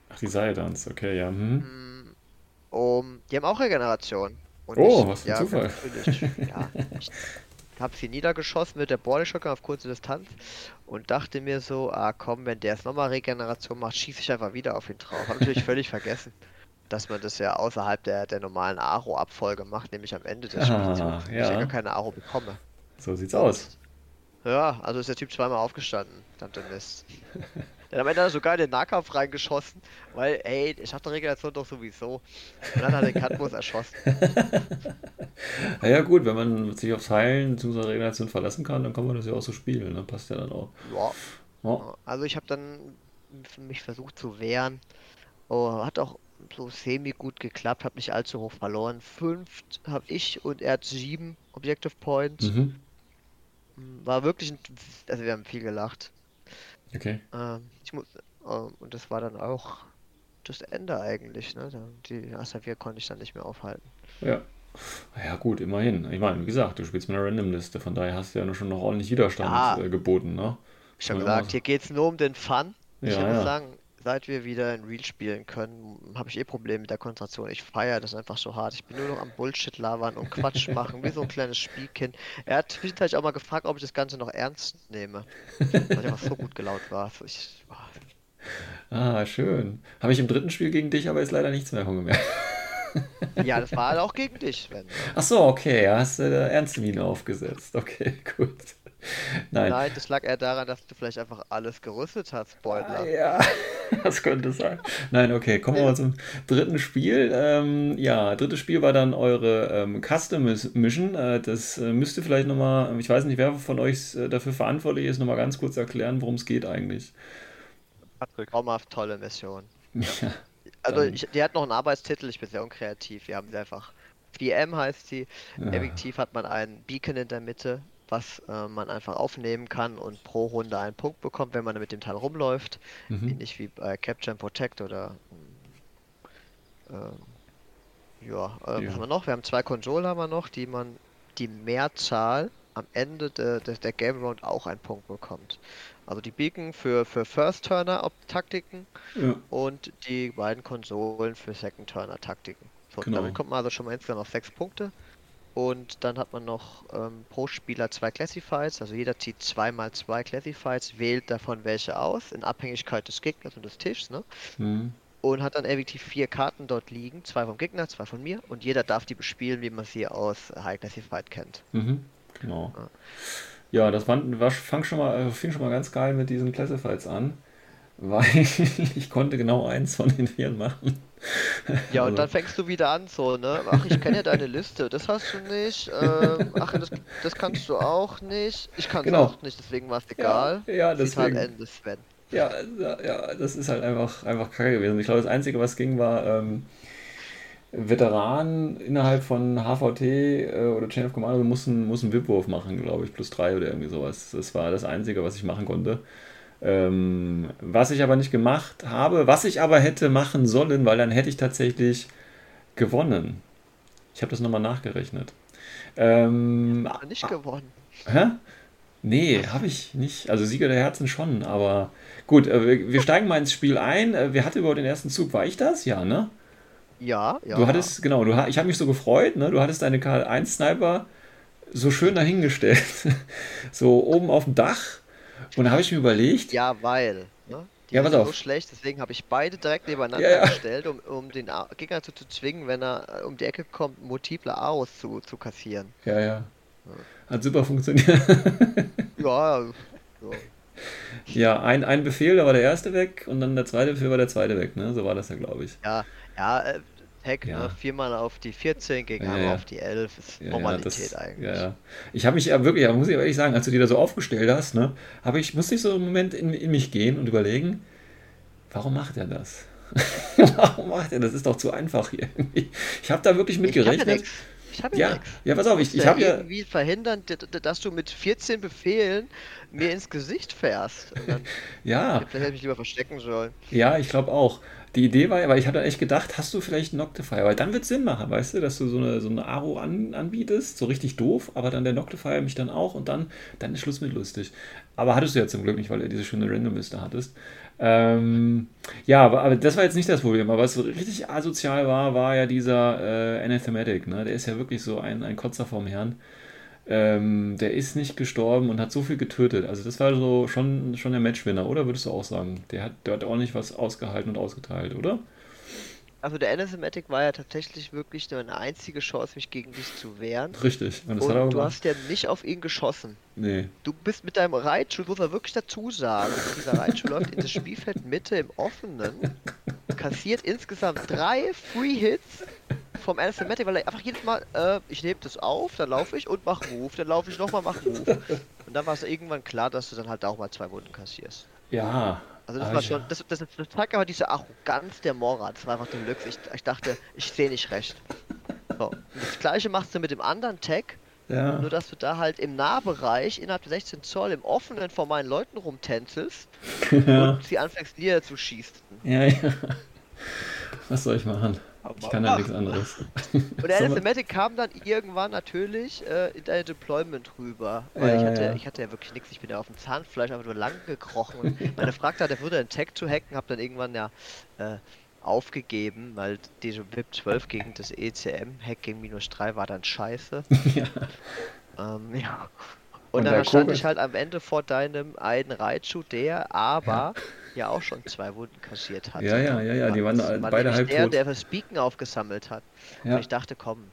Ach, die Saiyans, okay, ja. Hm. Um, die haben auch Regeneration. Und Oh, ich- was für ein ja, Zufall. natürlich, ja, ich habe sie niedergeschossen mit der Shotgun auf kurze Distanz und dachte mir so, ah komm, wenn der jetzt nochmal Regeneration macht, schieße ich einfach wieder auf ihn drauf. Habe natürlich völlig vergessen, dass man das ja außerhalb der, der normalen Aro-Abfolge macht, nämlich am Ende des Ah, Spiels, wo ich ja ja. gar keine Aro bekomme. So sieht's aus. Ja, also ist der Typ zweimal aufgestanden. Verdammte Mist. Dann am Ende hat er sogar in den Nahkampf reingeschossen, weil, ey, ich hatte Regeneration doch sowieso. Und dann hat er den Katmus erschossen. Naja, gut, wenn man sich aufs Heilen zu seiner Regeneration verlassen kann, dann kann man das ja auch so spielen. Ne? Passt ja dann auch. Ja. Oh. Also ich habe dann mich versucht zu wehren. Oh, hat auch so semi gut geklappt, hat nicht allzu hoch verloren. Fünf habe ich und er hat sieben Objective Points. Mhm. War wirklich, ein, also wir haben viel gelacht. Okay. Ähm, ich muss, ähm, und das war dann auch das Ende eigentlich, ne? Die Asavir konnte ich dann nicht mehr aufhalten. Ja. Ja, gut, immerhin. Ich meine, wie gesagt, du spielst mit einer Random-Liste, von daher hast du ja nur schon noch ordentlich Widerstand Ja. äh, geboten, ne? Ich habe gesagt, hier geht's nur um den Fun. Ich Ja, muss ja. sagen, seit wir wieder in Real spielen können, habe ich eh Probleme mit der Konzentration. Ich feiere das einfach so hart. Ich bin nur noch am Bullshit labern und Quatsch machen, wie so ein kleines Spielkind. Er hat zwischenzeitlich auch mal gefragt, ob ich das Ganze noch ernst nehme. Weil ich einfach so gut gelaunt war. Ich, oh. Ah, schön. Habe ich im dritten Spiel gegen dich aber jetzt leider nichts mehr von gemerkt. Ja, das war halt auch gegen dich, Sven. ne? Ach so, okay, hast du äh, ernste Miene aufgesetzt. Okay, gut. Nein. Nein, das lag eher daran, dass du vielleicht einfach alles gerüstet hast, Ah, Spoiler. ja, das könnte sein. Nein, okay, kommen wir mal zum dritten Spiel. Ähm, ja, drittes Spiel war dann eure ähm, Custom Mission. Äh, das äh, müsste vielleicht nochmal, ich weiß nicht, wer von euch äh, dafür verantwortlich ist, nochmal ganz kurz erklären, worum es geht eigentlich. Patrick. Traumhaft tolle Mission. Ja. Also, ich, die hat noch einen Arbeitstitel, ich bin sehr unkreativ. Wir haben sie einfach. 4M heißt sie. Ja. Effektiv hat man einen Beacon in der Mitte, was äh, man einfach aufnehmen kann und pro Runde einen Punkt bekommt, wenn man mit dem Teil rumläuft. Mhm. Ähnlich wie bei Capture and Protect oder. Ähm, ja, äh, Ja. was haben wir noch? Wir haben zwei Konsolen haben wir noch, die man die Mehrzahl am Ende de, de, der Game Round auch einen Punkt bekommt. Also die Beacon für, für First-Turner-Taktiken Ja, und die beiden Konsolen für Second-Turner-Taktiken. So, Genau. damit kommt man also schon mal insgesamt auf sechs Punkte. Und dann hat man noch ähm, pro Spieler zwei Classifieds, also jeder zieht zweimal zwei Classifieds, wählt davon welche aus, in Abhängigkeit des Gegners und des Tischs, ne? mhm. Und hat dann effektiv vier Karten dort liegen, zwei vom Gegner, zwei von mir, und jeder darf die bespielen, wie man sie aus High Classified kennt. Mhm. Genau. Ja. Ja, das war, war, fang schon mal, äh, fing schon mal ganz geil mit diesen Classifieds an, weil ich konnte genau eins von den vier machen. Ja, und dann fängst du wieder an, so, ne? Ach, ich kenne ja deine Liste, das hast du nicht. Ähm, ach, das, das kannst du auch nicht. Ich kann es Genau. auch nicht, deswegen war es egal. Ja, ja, Zitat deswegen. Ende, Sven. Ja, ja, das ist halt einfach, einfach kacke gewesen. Ich glaube, das Einzige, was ging, war ähm, Veteranen innerhalb von HVT äh, oder Chain of Command mussten, mussten einen VIP-Wurf machen, glaube ich, plus drei oder irgendwie sowas. Das war das Einzige, was ich machen konnte. Ähm, was ich aber nicht gemacht habe, was ich aber hätte machen sollen, weil dann hätte ich tatsächlich gewonnen. Ich habe das nochmal nachgerechnet. Ähm, Aber nicht gewonnen. Hä? Nee, habe ich nicht. Also Sieger der Herzen schon, aber gut, äh, wir, wir steigen mal ins Spiel ein. Äh, Wer hatte überhaupt den ersten Zug? War ich das? Ja, ne? Ja, ja. Du hattest, genau, du, ich habe mich so gefreut, ne? Du hattest deine K1-Sniper so schön dahingestellt. so oben auf dem Dach. Und da habe ich mir überlegt, Ja, weil. Ne? Die Ja, sind pass so schlecht, deswegen habe ich beide direkt nebeneinander Ja, ja. gestellt, um, um den Gegner zu, zu zwingen, wenn er äh, um die Ecke kommt, multiple Aos zu, zu kassieren. ja, ja, hat super funktioniert. Ja, so. ja, ein, ein Befehl, da war der erste weg und dann der zweite Befehl war der zweite weg, ne? So war das ja, glaube ich. Ja, ja, äh, Heck, Ja. ne? Viermal auf die 14 gegen Ja, einmal auf die 11 ist Normalität das, eigentlich. Ich habe mich ja wirklich, muss ich ehrlich sagen, als du die da so aufgestellt hast, ne, habe ich, musste ich so einen Moment in, in mich gehen und überlegen, warum macht er das? warum macht er das? Ist doch zu einfach hier. Ich habe da wirklich mit Ich gerechnet. Ich habe ja, Ja, pass auf, ich, ich habe ja, irgendwie verhindern, dass du mit 14 Befehlen mir ins Gesicht fährst. Ja, Vielleicht hätte ich mich lieber verstecken sollen. ja, ich glaube auch. Die Idee war weil ich hatte echt gedacht, hast du vielleicht Noctifier? Weil dann wird Sinn machen, weißt du, dass du so eine, so eine Aro an, anbietest, so richtig doof, aber dann der Noctifier mich dann auch und dann, dann ist Schluss mit lustig. Aber hattest du ja zum Glück nicht, weil du diese schöne Randomliste hattest. Ähm, ja, aber, aber das war jetzt nicht das Problem. Aber was richtig asozial war, war ja dieser äh, Anathematic. Ne? Der ist ja wirklich so ein, ein Kotzer vom Herrn. Ähm, der ist nicht gestorben und hat so viel getötet. Also das war so schon, schon der Matchwinner, oder würdest du auch sagen? Der hat, der hat ordentlich was ausgehalten und ausgeteilt, oder? Also der Anathematic war ja tatsächlich wirklich nur eine einzige Chance, mich gegen dich zu wehren. Richtig. Und Und du gemacht. hast ja nicht auf ihn geschossen. Nee. Du bist mit deinem Reitschuh, muss man wirklich dazu sagen, dieser Reitschuh läuft in das Spielfeld Mitte im Offenen, kassiert insgesamt drei Free Hits vom Anathematic, weil er einfach jedes Mal, äh, ich nehme das auf, dann laufe ich und mach Move, dann laufe ich nochmal, mach Move. Und dann war es irgendwann klar, dass du dann halt auch mal zwei Wunden kassierst. Ja. Also das Ah, war schon, das, das, das zeigt aber diese Arroganz der Mora, das war einfach Deluxe. Ich, ich dachte, ich sehe nicht recht. So. Das gleiche machst du mit dem anderen Tag, Ja. nur dass du da halt im Nahbereich innerhalb der 16 Zoll im Offenen vor meinen Leuten rumtänzelst Ja. und sie anfängst niederzuschießen. ja, ja. Was soll ich machen? Ich kann ja nichts anderes. Und der Anathematic kam dann irgendwann natürlich äh, in dein Deployment rüber. Weil ich, Ja, hatte, ja. ich hatte ja wirklich nichts, ich bin ja auf dem Zahnfleisch einfach nur lang gekrochen. Und meine fragte hat, er würde einen Tag zu hacken, hab dann irgendwann ja äh, aufgegeben, weil diese VIP 12 gegen das E ECM Hack gegen minus 3 war dann scheiße. ja. Ähm, ja. Und Und, der dann stand ich halt am Ende vor deinem einen Reitschuh, der aber ja, auch schon zwei Wunden kassiert hat. Ja, ja, ja, ja, die waren alle- beide halb der, tot. der das Beacon aufgesammelt hat. Ja. Und ich dachte, komm,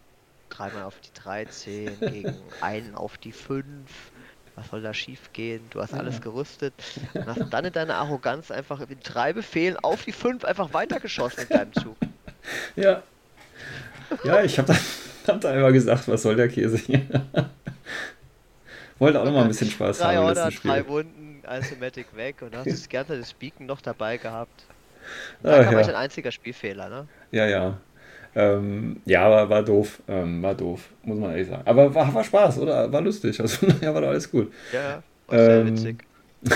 dreimal auf die 13 gegen einen auf die 5. Was soll da schief gehen? Du hast alles gerüstet. Und hast dann in deiner Arroganz einfach mit drei Befehlen auf die 5 einfach weitergeschossen mit deinem Zug. Ja. Ja, ich habe dann, hab dann einfach gesagt, was soll der Käse hier? Wollte auch noch mal ein bisschen Spaß Drei haben Order, letzten drei. Wunden, Isomatic weg und hast das ganze das Beacon noch dabei gehabt. Ah, Da kam ja. euch ein einziger Spielfehler, ne? Ja, ja. Ähm, ja, aber war doof. Ähm, war doof, muss man ehrlich sagen. Aber war, war Spaß, oder? War lustig. Also, ja, war doch alles gut. Ja, ja. War sehr Ähm, witzig.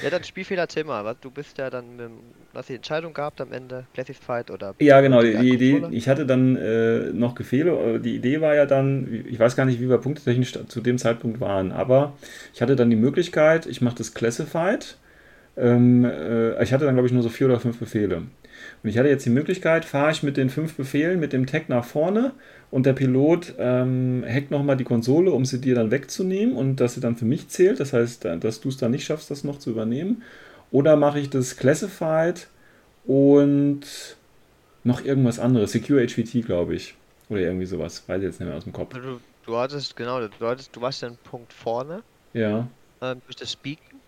Ja, dann Spielfehler-Thema. Du bist ja dann, mit, dem- hast die Entscheidung gehabt am Ende, Classified oder. Ja, genau, die, die Idee, ich hatte dann äh, noch Gefehle. äh, Die Idee war ja dann, ich weiß gar nicht, wie wir punktetechnisch zu dem Zeitpunkt waren, aber ich hatte dann die Möglichkeit, ich mache das Classified ähm, äh, ich hatte dann, glaube ich, nur so vier oder fünf Befehle. Und ich hatte jetzt die Möglichkeit, fahre ich mit den fünf Befehlen mit dem Tag nach vorne und der Pilot ähm, hackt nochmal die Konsole, um sie dir dann wegzunehmen und dass sie dann für mich zählt. Das heißt, dass du es dann nicht schaffst, das noch zu übernehmen. Oder mache ich das Classified und noch irgendwas anderes. Secure HVT, glaube ich. Oder irgendwie sowas. Weiß ich jetzt nicht mehr aus dem Kopf. Du, du hattest, genau, du hattest, du warst ja einen Punkt vorne Ja, ähm, durch das Speaken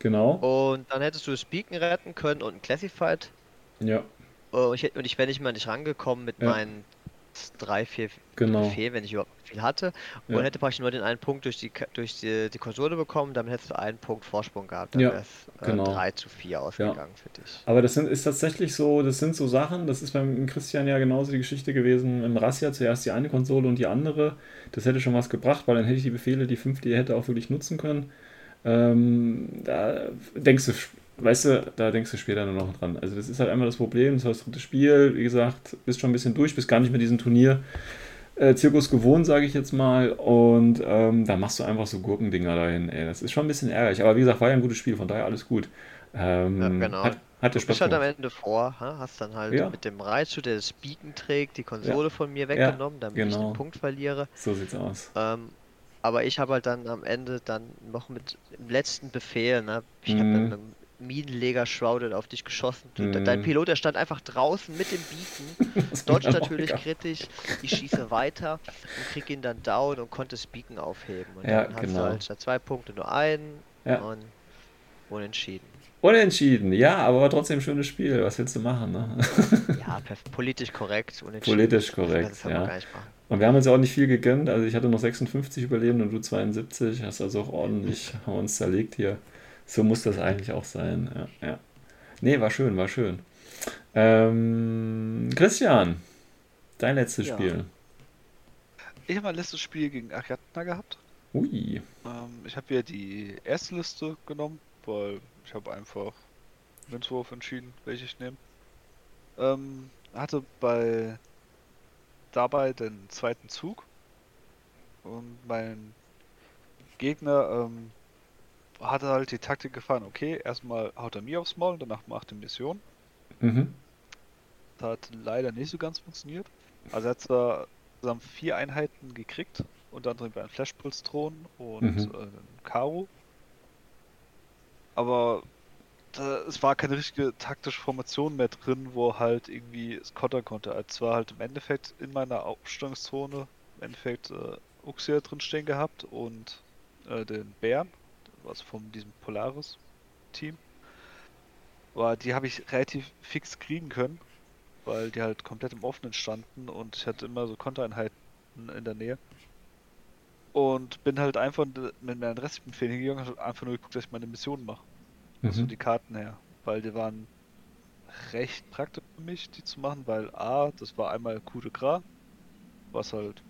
genau. und dann hättest du das Speaken retten können und ein Classified. Ja, Und ich, und ich wäre nicht mal nicht rangekommen mit Ja. meinen drei, vier genau. Befehlen, wenn ich überhaupt viel hatte. Und Ja. hätte praktisch nur den einen Punkt durch die, durch die, die Konsole bekommen, damit hättest du einen Punkt Vorsprung gehabt. Dann Ja, wäre es äh, genau. 3 zu 4 ausgegangen für dich. Aber das sind, ist tatsächlich so, das sind so Sachen, das ist beim Christian ja genauso die Geschichte gewesen im Rassia, zuerst die eine Konsole und die andere. Das hätte schon was gebracht, weil dann hätte ich die Befehle, die fünf, die hätte auch wirklich nutzen können. Ähm, da denkst du, weißt du, da denkst du später nur noch dran. Also das ist halt einmal das Problem, das war das dritte Spiel, wie gesagt, bist schon ein bisschen durch, bist gar nicht mehr diesen Turnier. Äh, Zirkus gewohnt, sage ich jetzt mal, und ähm, da machst du einfach so Gurkendinger dahin. Ey, das ist schon ein bisschen ärgerlich, aber wie gesagt, war ja ein gutes Spiel, von daher alles gut. Ähm, Ja, genau. Hat, hat Du Spaß bist halt am gemacht. Ende vor, ha? hast dann halt Ja. mit dem Reitschuh, der das Beacon trägt, die Konsole von mir weggenommen, damit ich genau. den Punkt verliere. So sieht's aus. Ähm, aber ich habe halt dann am Ende dann noch mit dem letzten Befehl, ne? Ich habe Mhm. dann mit dem Minenleger Shrouded auf dich geschossen. Mhm. Dein Pilot, der stand einfach draußen mit dem Beacon, mir auch natürlich kritisch. Ich schieße weiter und krieg ihn dann down und konnte das Beacon aufheben. Und Ja, dann hast genau. du halt statt zwei Punkte nur einen Ja. und unentschieden. Unentschieden, ja, aber war trotzdem ein schönes Spiel. Was willst du machen, ne? Ja, politisch korrekt, unentschieden. Politisch korrekt, ja. Und wir haben uns ja auch nicht viel gegönnt. Also ich hatte noch 56 überlebt und du 72. Hast also auch ordentlich, haben wir uns zerlegt hier. So muss das eigentlich auch sein. Ja, ja. Nee, war schön, war schön. Ähm, Christian, dein letztes Ja. Spiel. Ich habe mein letztes Spiel gegen Ariadna gehabt. Ui. Ähm, ich habe hier die erste Liste genommen, weil ich habe einfach Münzwurf entschieden, welche ich nehme. Ähm, hatte bei dabei den zweiten Zug und mein Gegner ähm, hatte halt die Taktik gefahren, okay, erstmal haut er mir aufs Maul, danach macht er Mission. Mhm. Das hat leider nicht so ganz funktioniert. Also er hat zwar zusammen vier Einheiten gekriegt, unter anderem einen Flashpulse-Thron und Mhm. äh, einen Karo. Aber da, es war keine richtige taktische Formation mehr drin, wo halt irgendwie es kontern konnte. Also es war halt im Endeffekt in meiner Aufstellungszone im Endeffekt äh, Uxia drin stehen gehabt und äh, den Bären, also von diesem Polaris-Team. Aber die habe ich relativ fix kriegen können, weil die halt komplett im Offenen standen und ich hatte immer so Kontereinheiten in der Nähe. Und bin halt einfach mit meinen restlichen Befehlen hingegangen und hab einfach nur geguckt, dass ich meine Mission mache. Also Mhm. die Karten her. Weil die waren recht praktisch für mich, die zu machen, weil A, das war einmal Coup de Gras, was halt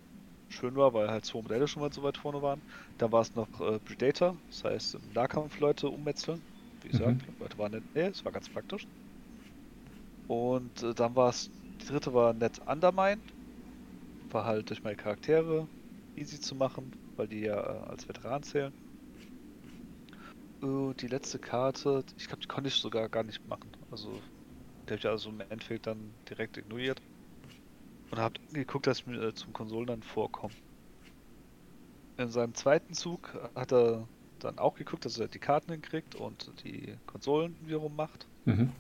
schön war, weil halt zwei Modelle schon mal so weit vorne waren. Dann war es noch äh, Predator, das heißt im Nahkampf Leute ummetzeln. Wie gesagt, Mhm. Leute waren in der Nähe, das war ganz praktisch. Und äh, dann war es, die dritte war Net Undermine, war halt durch meine Charaktere easy zu machen, weil die ja äh, als Veteran zählen. Äh, die letzte Karte, ich glaube, die konnte ich sogar gar nicht machen. Also, die habe ich also im Endeffekt dann direkt ignoriert. Und habe geguckt, dass ich mir äh, zum Konsolen dann vorkomme. In seinem zweiten Zug hat er dann auch geguckt, dass er die Karten hinkriegt und die Konsolen wiederum macht. Mhm.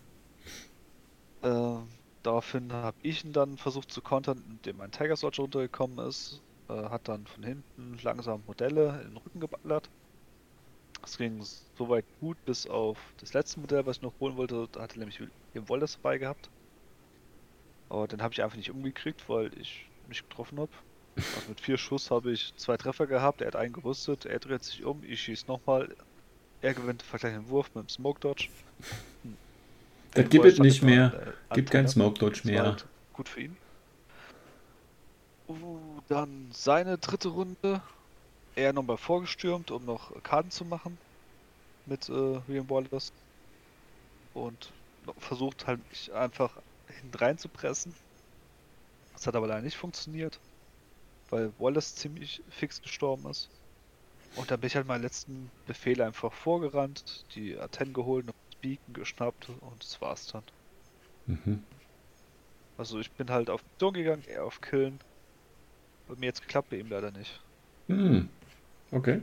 Äh, daraufhin habe ich ihn dann versucht zu kontern, indem ein Tiger Soldier runtergekommen ist. Äh, hat dann von hinten langsam Modelle in den Rücken geballert. Es ging soweit gut, bis auf das letzte Modell, was ich noch holen wollte. Da hatte nämlich William Wallace dabei gehabt. Aber den habe ich einfach nicht umgekriegt, weil ich nicht getroffen habe. Also mit vier Schuss habe ich zwei Treffer gehabt. Er hat einen gerüstet, er dreht sich um, ich schieße nochmal. Er gewinnt den vergleichenden Wurf mit dem Smoke Dodge. Hm. Das Den gibt es nicht mehr. äh, Gibt kein Antennen. Smoke Dodge mehr. halt gut für ihn. Uh, dann seine dritte Runde. Er nochmal vorgestürmt, um noch Karten zu machen. Mit äh, William Wallace. Und versucht halt mich einfach hinten rein zu pressen. Das hat aber leider nicht funktioniert. Weil Wallace ziemlich fix gestorben ist. Und dann bin ich halt meinen letzten Befehl einfach vorgerannt, die Atten geholt Beacon geschnappt und das war's dann. Mhm. Also ich bin halt auf Mission gegangen, er auf Killen. Bei mir jetzt geklappt, bei ihm leider nicht. Hm. Okay.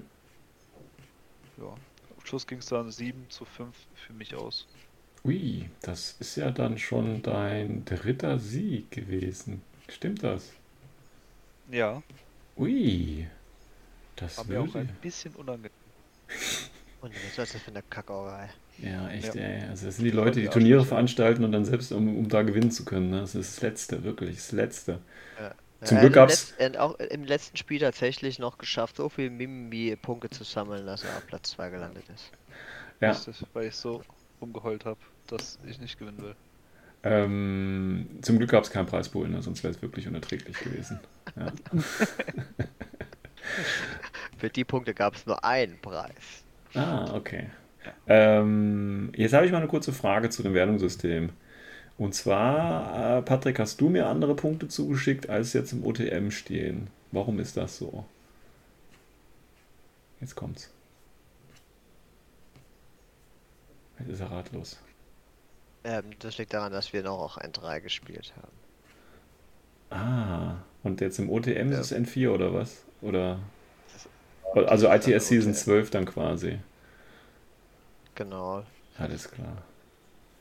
Ja. Am Schluss ging es dann 7 zu 5 für mich aus. Ui, das ist ja dann schon dein dritter Sieg gewesen. Stimmt das? Ja, Ui. Das war mir auch ein bisschen unangenehm. Und was ist das für eine Kackauerei? Ja, echt, Ja. ey. Also, das sind die Leute, die Ja, Turniere veranstalten und dann selbst, um, um da gewinnen zu können. Ne? Das ist das Letzte, wirklich, das Letzte. Ja. Zum Er Glück gab's- letz- er hat auch im letzten Spiel tatsächlich noch geschafft, so viel Mimimi-Punkte zu sammeln, dass er auf Platz 2 gelandet ist. Ja. Richtig, weil ich so rumgeheult habe, dass ich nicht gewinnen will. Ähm, zum Glück gab es keinen Preispool, ne? sonst wäre es wirklich unerträglich gewesen. Ja. Für die Punkte gab es nur einen Preis. Ah, okay. Ähm, jetzt habe ich mal eine kurze Frage zu dem Wertungssystem. Und zwar, äh, Patrick, hast du mir andere Punkte zugeschickt, als jetzt im OTM stehen? Warum ist das so? Jetzt kommt's. Jetzt ist er ratlos. Ähm, das liegt daran, dass wir noch auch N3 gespielt haben. Ah, und jetzt im OTM Ja. ist es N4 oder was? Oder? Also ITS Season OTM. 12 dann quasi. Genau. Alles klar.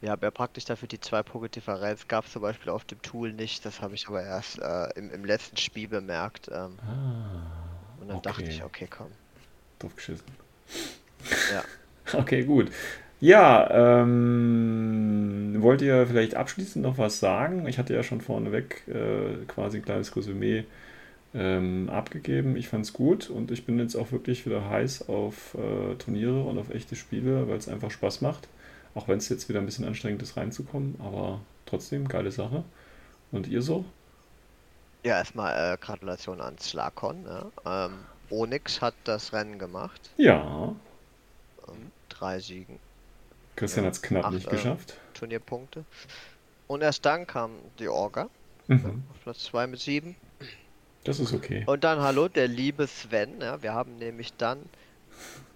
Ja, aber praktisch dafür die zwei Punkte Differenz gab es zum Beispiel auf dem Tool nicht. Das habe ich aber erst äh, im, im letzten Spiel bemerkt. Ähm, Ah, und dann dachte okay. ich, okay, komm. drauf geschissen. Ja. Okay, gut. Ja, ähm, wollt ihr vielleicht abschließend noch was sagen? Ich hatte ja schon vorneweg äh, quasi ein kleines Resümee ähm, abgegeben. Ich fand's gut und ich bin jetzt auch wirklich wieder heiß auf äh, Turniere und auf echte Spiele, weil es einfach Spaß macht. Auch wenn es jetzt wieder ein bisschen anstrengend ist, reinzukommen, aber trotzdem geile Sache. Und ihr so? Ja, erstmal äh, Gratulation an Slakon. Ja. Ähm, Onyx hat das Rennen gemacht. Ja, Ähm, drei Siegen, Christian Ja, hat's knapp acht, nicht äh, geschafft. Turnierpunkte. Und erst dann kam die Orga Mhm. auf Platz 2 mit 7. Das ist okay. Und dann, hallo, der liebe Sven. Ja, wir haben nämlich dann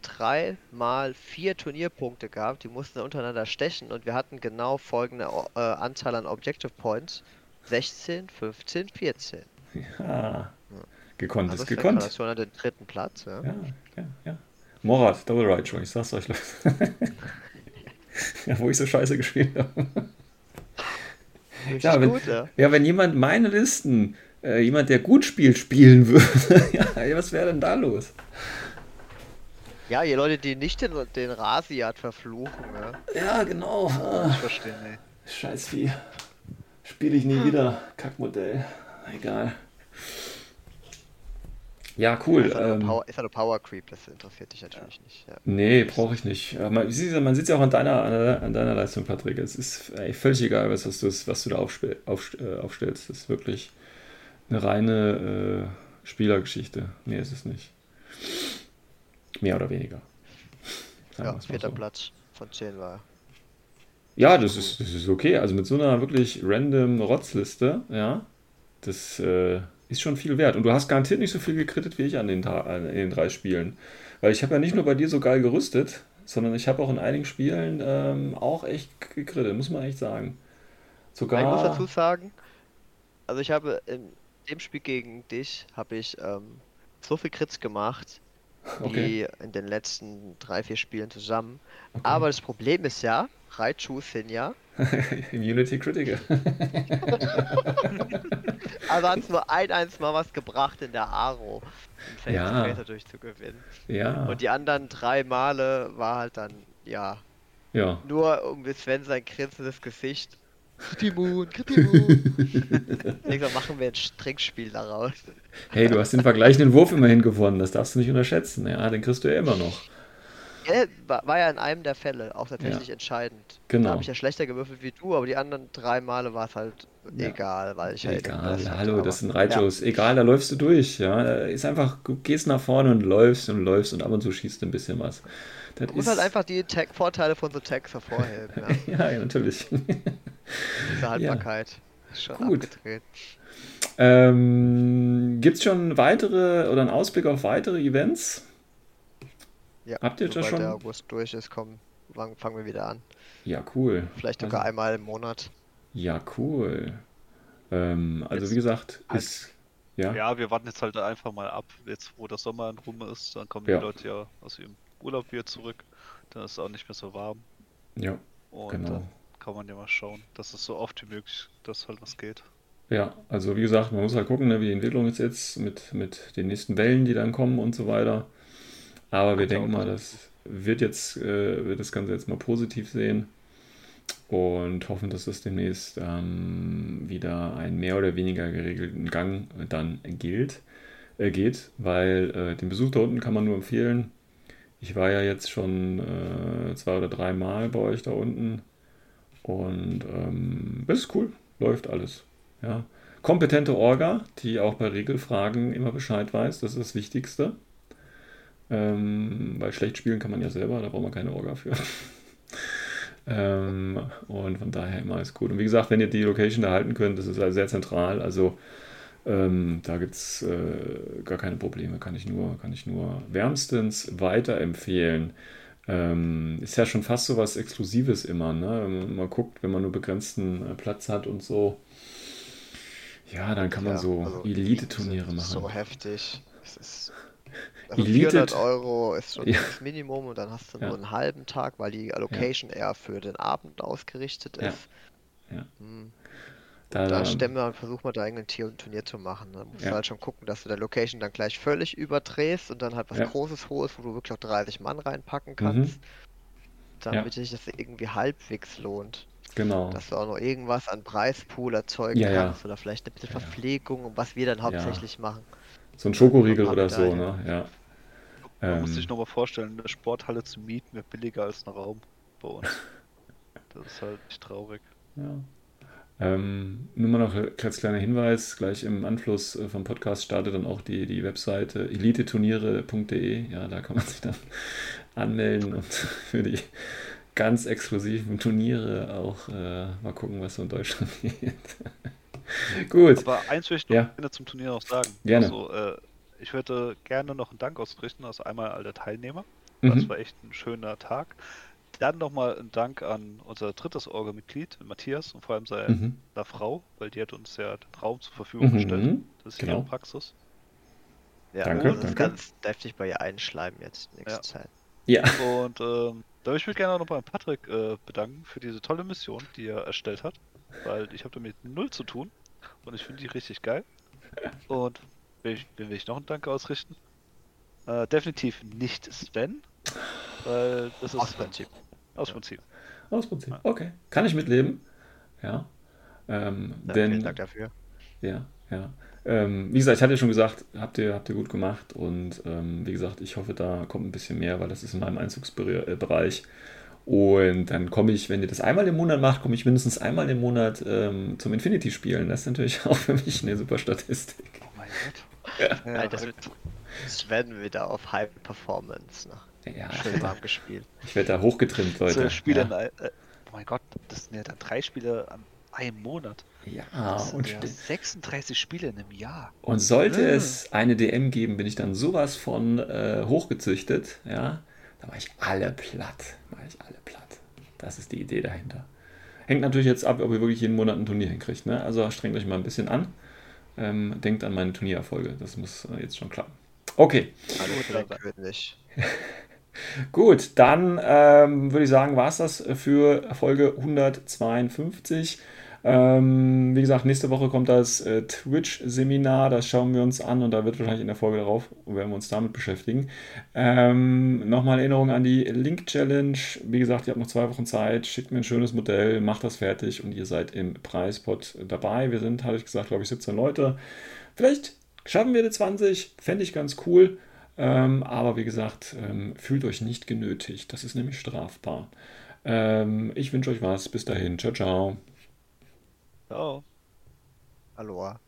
drei mal vier Turnierpunkte gehabt. Die mussten untereinander stechen und wir hatten genau folgende äh, Anzahl an Objective Points. 16, 15, 14. Ja, gekonnt Also ist Sven gekonnt. Gratulation an den dritten Platz. Ja. Ja, ja, ja. Morat, Double Right ich sag's euch, Leute. ja, wo ich so scheiße gespielt habe. Ja, wenn, gut, ja. ja, wenn jemand meine Listen, äh, jemand, der gut spielt, spielen würde, ja, was wäre denn da los? Ja, ihr Leute, die nicht den, den Rasiat verfluchen, ja. Ja, genau. Ich verstehe nicht. Scheiß Vieh. Spiele ich nie wieder. Kackmodell. Egal. Ja, cool. ist, halt Ähm, ein Power Creep, das interessiert dich natürlich nicht. Ja. Nee, brauche ich nicht. Ja, Man, man sieht ja auch an deiner, an deiner- Leistung, Patrick. Es ist ey, völlig egal, was, was, du, was du da aufspiel, auf, äh, aufstellst. Das ist wirklich eine reine äh, Spielergeschichte. Mehr ist es nicht. Mehr oder weniger. Ja, vierter so. Platz von 10 war. Ja, das ist, das ist okay. Also mit so einer wirklich random Rotzliste, ja, das äh, ist schon viel wert. Und du hast garantiert nicht so viel gekrittet wie ich an den, an, in den drei Spielen. Weil ich habe ja nicht nur bei dir so geil gerüstet, sondern ich habe auch in einigen Spielen ähm, auch echt gekrittet, muss man echt sagen. Ich muss dazu Sogar. sagen, also ich habe in dem Spiel gegen dich habe ich ähm, so viel Crits gemacht Okay. wie in den letzten drei, vier Spielen zusammen. okay. Aber das Problem ist ja, Raichu sind ja, Unity Critical. also hat es nur ein einziges Mal was gebracht in der Aro, um Face Ja. to Face durchzugewinnen. ja, Und die anderen drei Male war halt dann, ja, ja. nur um Sven sein grinsendes Gesicht. Kritimun, Kritimun. Irgendwann machen wir ein Trinkspiel daraus. Hey, du hast den vergleichenden Wurf immerhin gewonnen, das darfst du nicht unterschätzen. Ja, den kriegst du ja immer noch. Ja, war, ja in einem der Fälle auch tatsächlich Ja. entscheidend. Genau. Da habe ich ja schlechter gewürfelt wie du, aber die anderen drei Male war es halt Ja. egal, weil ich halt Egal, hatte, hallo, das sind Reitshows. Egal, da läufst du durch. Ja, ist einfach, du gehst nach vorne und läufst und läufst und ab und zu schießt du ein bisschen was. Das Man muss ist, halt einfach die Tag Vorteile von so Tags hervorheben. Ja. ja, ja, natürlich. Diese Haltbarkeit ist schon Gut. abgedreht. ähm, Gibt es schon weitere oder einen Ausblick auf weitere Events? Ja, Habt ihr das sobald schon? der August durch ist, kommen wann fangen wir wieder an. Ja, cool. Vielleicht Also, sogar einmal im Monat. ja, cool. Ähm, also Jetzt wie gesagt, halt- ist, ja, Ja, wir warten jetzt halt einfach mal ab, jetzt wo der Sommer rum ist, dann kommen Ja. die Leute ja aus ihrem Urlaub wieder zurück, dann ist es auch nicht mehr so warm ja, und genau. dann kann man ja mal schauen, dass es so oft wie möglich, dass halt was geht. Ja, also wie gesagt, man muss halt gucken, ne, wie die Entwicklung ist jetzt mit, mit den nächsten Wellen, die dann kommen und so weiter. Aber wir denken mal, das wird jetzt, äh, wird das Ganze jetzt mal positiv sehen und hoffen, dass das demnächst ähm, wieder einen mehr oder weniger geregelten Gang dann gilt, äh, geht, weil äh, den Besuch da unten kann man nur empfehlen. Ich war ja jetzt schon äh, zwei oder drei Mal bei euch da unten und ähm, ist cool, läuft alles. Ja. Kompetente Orga, die auch bei Regelfragen immer Bescheid weiß, das ist das Wichtigste. Ähm, weil schlecht spielen kann man ja selber, da braucht man keine Orga für. ähm, und von daher immer alles gut. Und wie gesagt, wenn ihr die Location da halten könnt, das ist also sehr zentral. Also ähm, da gibt es äh, gar keine Probleme, kann ich nur, kann ich nur wärmstens weiterempfehlen. Ähm, ist ja schon fast so was Exklusives immer, ne? Wenn man mal guckt, wenn man nur begrenzten äh, Platz hat und so. Ja, dann kann man Ja, so also Elite-Turniere machen. So heftig. Es ist. Also Elite- 400 Euro ist schon Ja. das Minimum und dann hast du Ja. nur einen halben Tag, weil die Location eher für den Abend ausgerichtet ist. Ja. Hm. Da, Da stemmen wir und versuchen wir da irgendein Tier- Turnier zu machen. Da musst Ja. du halt schon gucken, dass du der Location dann gleich völlig überdrehst und dann halt was Ja. Großes holst, wo du wirklich auch 30 Mann reinpacken Mhm. kannst. Ja. Damit sich das irgendwie halbwegs lohnt. genau. Dass du auch noch irgendwas an Preispool erzeugen Ja, ja. kannst oder vielleicht ein bisschen Ja, ja. Verpflegung und was wir dann hauptsächlich machen. So ein Schokoriegel oder so, ne? Ja. Man muss Ähm, sich nochmal vorstellen, eine Sporthalle zu mieten wäre billiger als ein Raum bei uns. Das ist halt echt traurig. Ja. Ähm, nur mal noch als kleiner Hinweis, gleich im Anschluss äh, vom Podcast startet dann auch die, die Webseite eliteturniere.de. Ja, da kann man sich dann anmelden und für die ganz exklusiven Turniere auch äh, mal gucken, was so in Deutschland geht. Gut. Aber eins will ich noch Ja. gerne zum Turnier noch sagen. Gerne. Also, äh, ich würde gerne noch einen Dank ausrichten, also einmal alle Teilnehmer. Das Mhm. war echt ein schöner Tag. Dann nochmal ein Dank an unser drittes Orga-Mitglied, Matthias, und vor allem seiner Mhm. Frau, weil die hat uns ja den Raum zur Verfügung gestellt. Mhm. Das ist Genau. ihre Praxis. Ja, Danke, und das danke. ganz deftig bei ihr einschleimen jetzt nächste Ja. Zeit. Ja. Und ähm, da würde ich mich gerne auch noch bei Patrick äh, bedanken für diese tolle Mission, die er erstellt hat. Weil ich habe damit null zu tun und ich finde die richtig geil. Und will ich, wem will ich noch einen Dank ausrichten? Äh, definitiv nicht Sven, weil das ist Aus Prinzip. Aus Ja. Prinzip. Aus Prinzip. Okay. Kann ich mitleben. Ja. Ähm, Ja, denn vielen Dank dafür. Ja, ja. Ähm, wie gesagt, ich hatte ja schon gesagt, habt ihr, habt ihr gut gemacht und ähm, wie gesagt, ich hoffe, da kommt ein bisschen mehr, weil das ist in meinem Einzugsbereich. Und dann komme ich, wenn ihr das einmal im Monat macht, komme ich mindestens einmal im Monat ähm, zum Infinity spielen. Das ist natürlich auch für mich eine super Statistik. Oh mein Gott. Ja, das wird Sven wieder auf High Performance. Ne? Ja, ich Schön werde warm gespielt. ich werd da hochgetrimmt, Leute. Zwölf Spiele, in ja. ein- äh, oh mein Gott, das sind ja dann drei Spiele an einem Monat. ja, Das und, sind ja sti- 36 Spiele in einem Jahr. und sollte Ah. es eine DM geben, bin ich dann sowas von äh, hochgezüchtet, ja, da mache ich alle platt. Mache ich alle platt. Das ist die Idee dahinter. Hängt natürlich jetzt ab, ob ihr wirklich jeden Monat ein Turnier hinkriegt. Ne? Also strengt euch mal ein bisschen an. Ähm, denkt an meine Turniererfolge. Das muss äh, jetzt schon klappen. Okay, Hallo Gut. Dann ähm, würde ich sagen, war es das für Folge 152. Ähm, wie gesagt, nächste Woche kommt das äh, Twitch-Seminar. Das schauen wir uns an und da wird wahrscheinlich in der Folge darauf, werden wir uns damit beschäftigen. Ähm, Nochmal Erinnerung an die Link-Challenge. Wie gesagt, ihr habt noch zwei Wochen Zeit. Schickt mir ein schönes Modell, macht das fertig und ihr seid im Preispot dabei. Wir sind, hatte ich gesagt, glaube ich, 17 Leute. Vielleicht schaffen wir die 20. Fände ich ganz cool. Ähm, aber wie gesagt, ähm, fühlt euch nicht genötigt. Das ist nämlich strafbar. Ähm, ich wünsche euch was. Bis dahin. Ciao, ciao. Ciao. Aloha.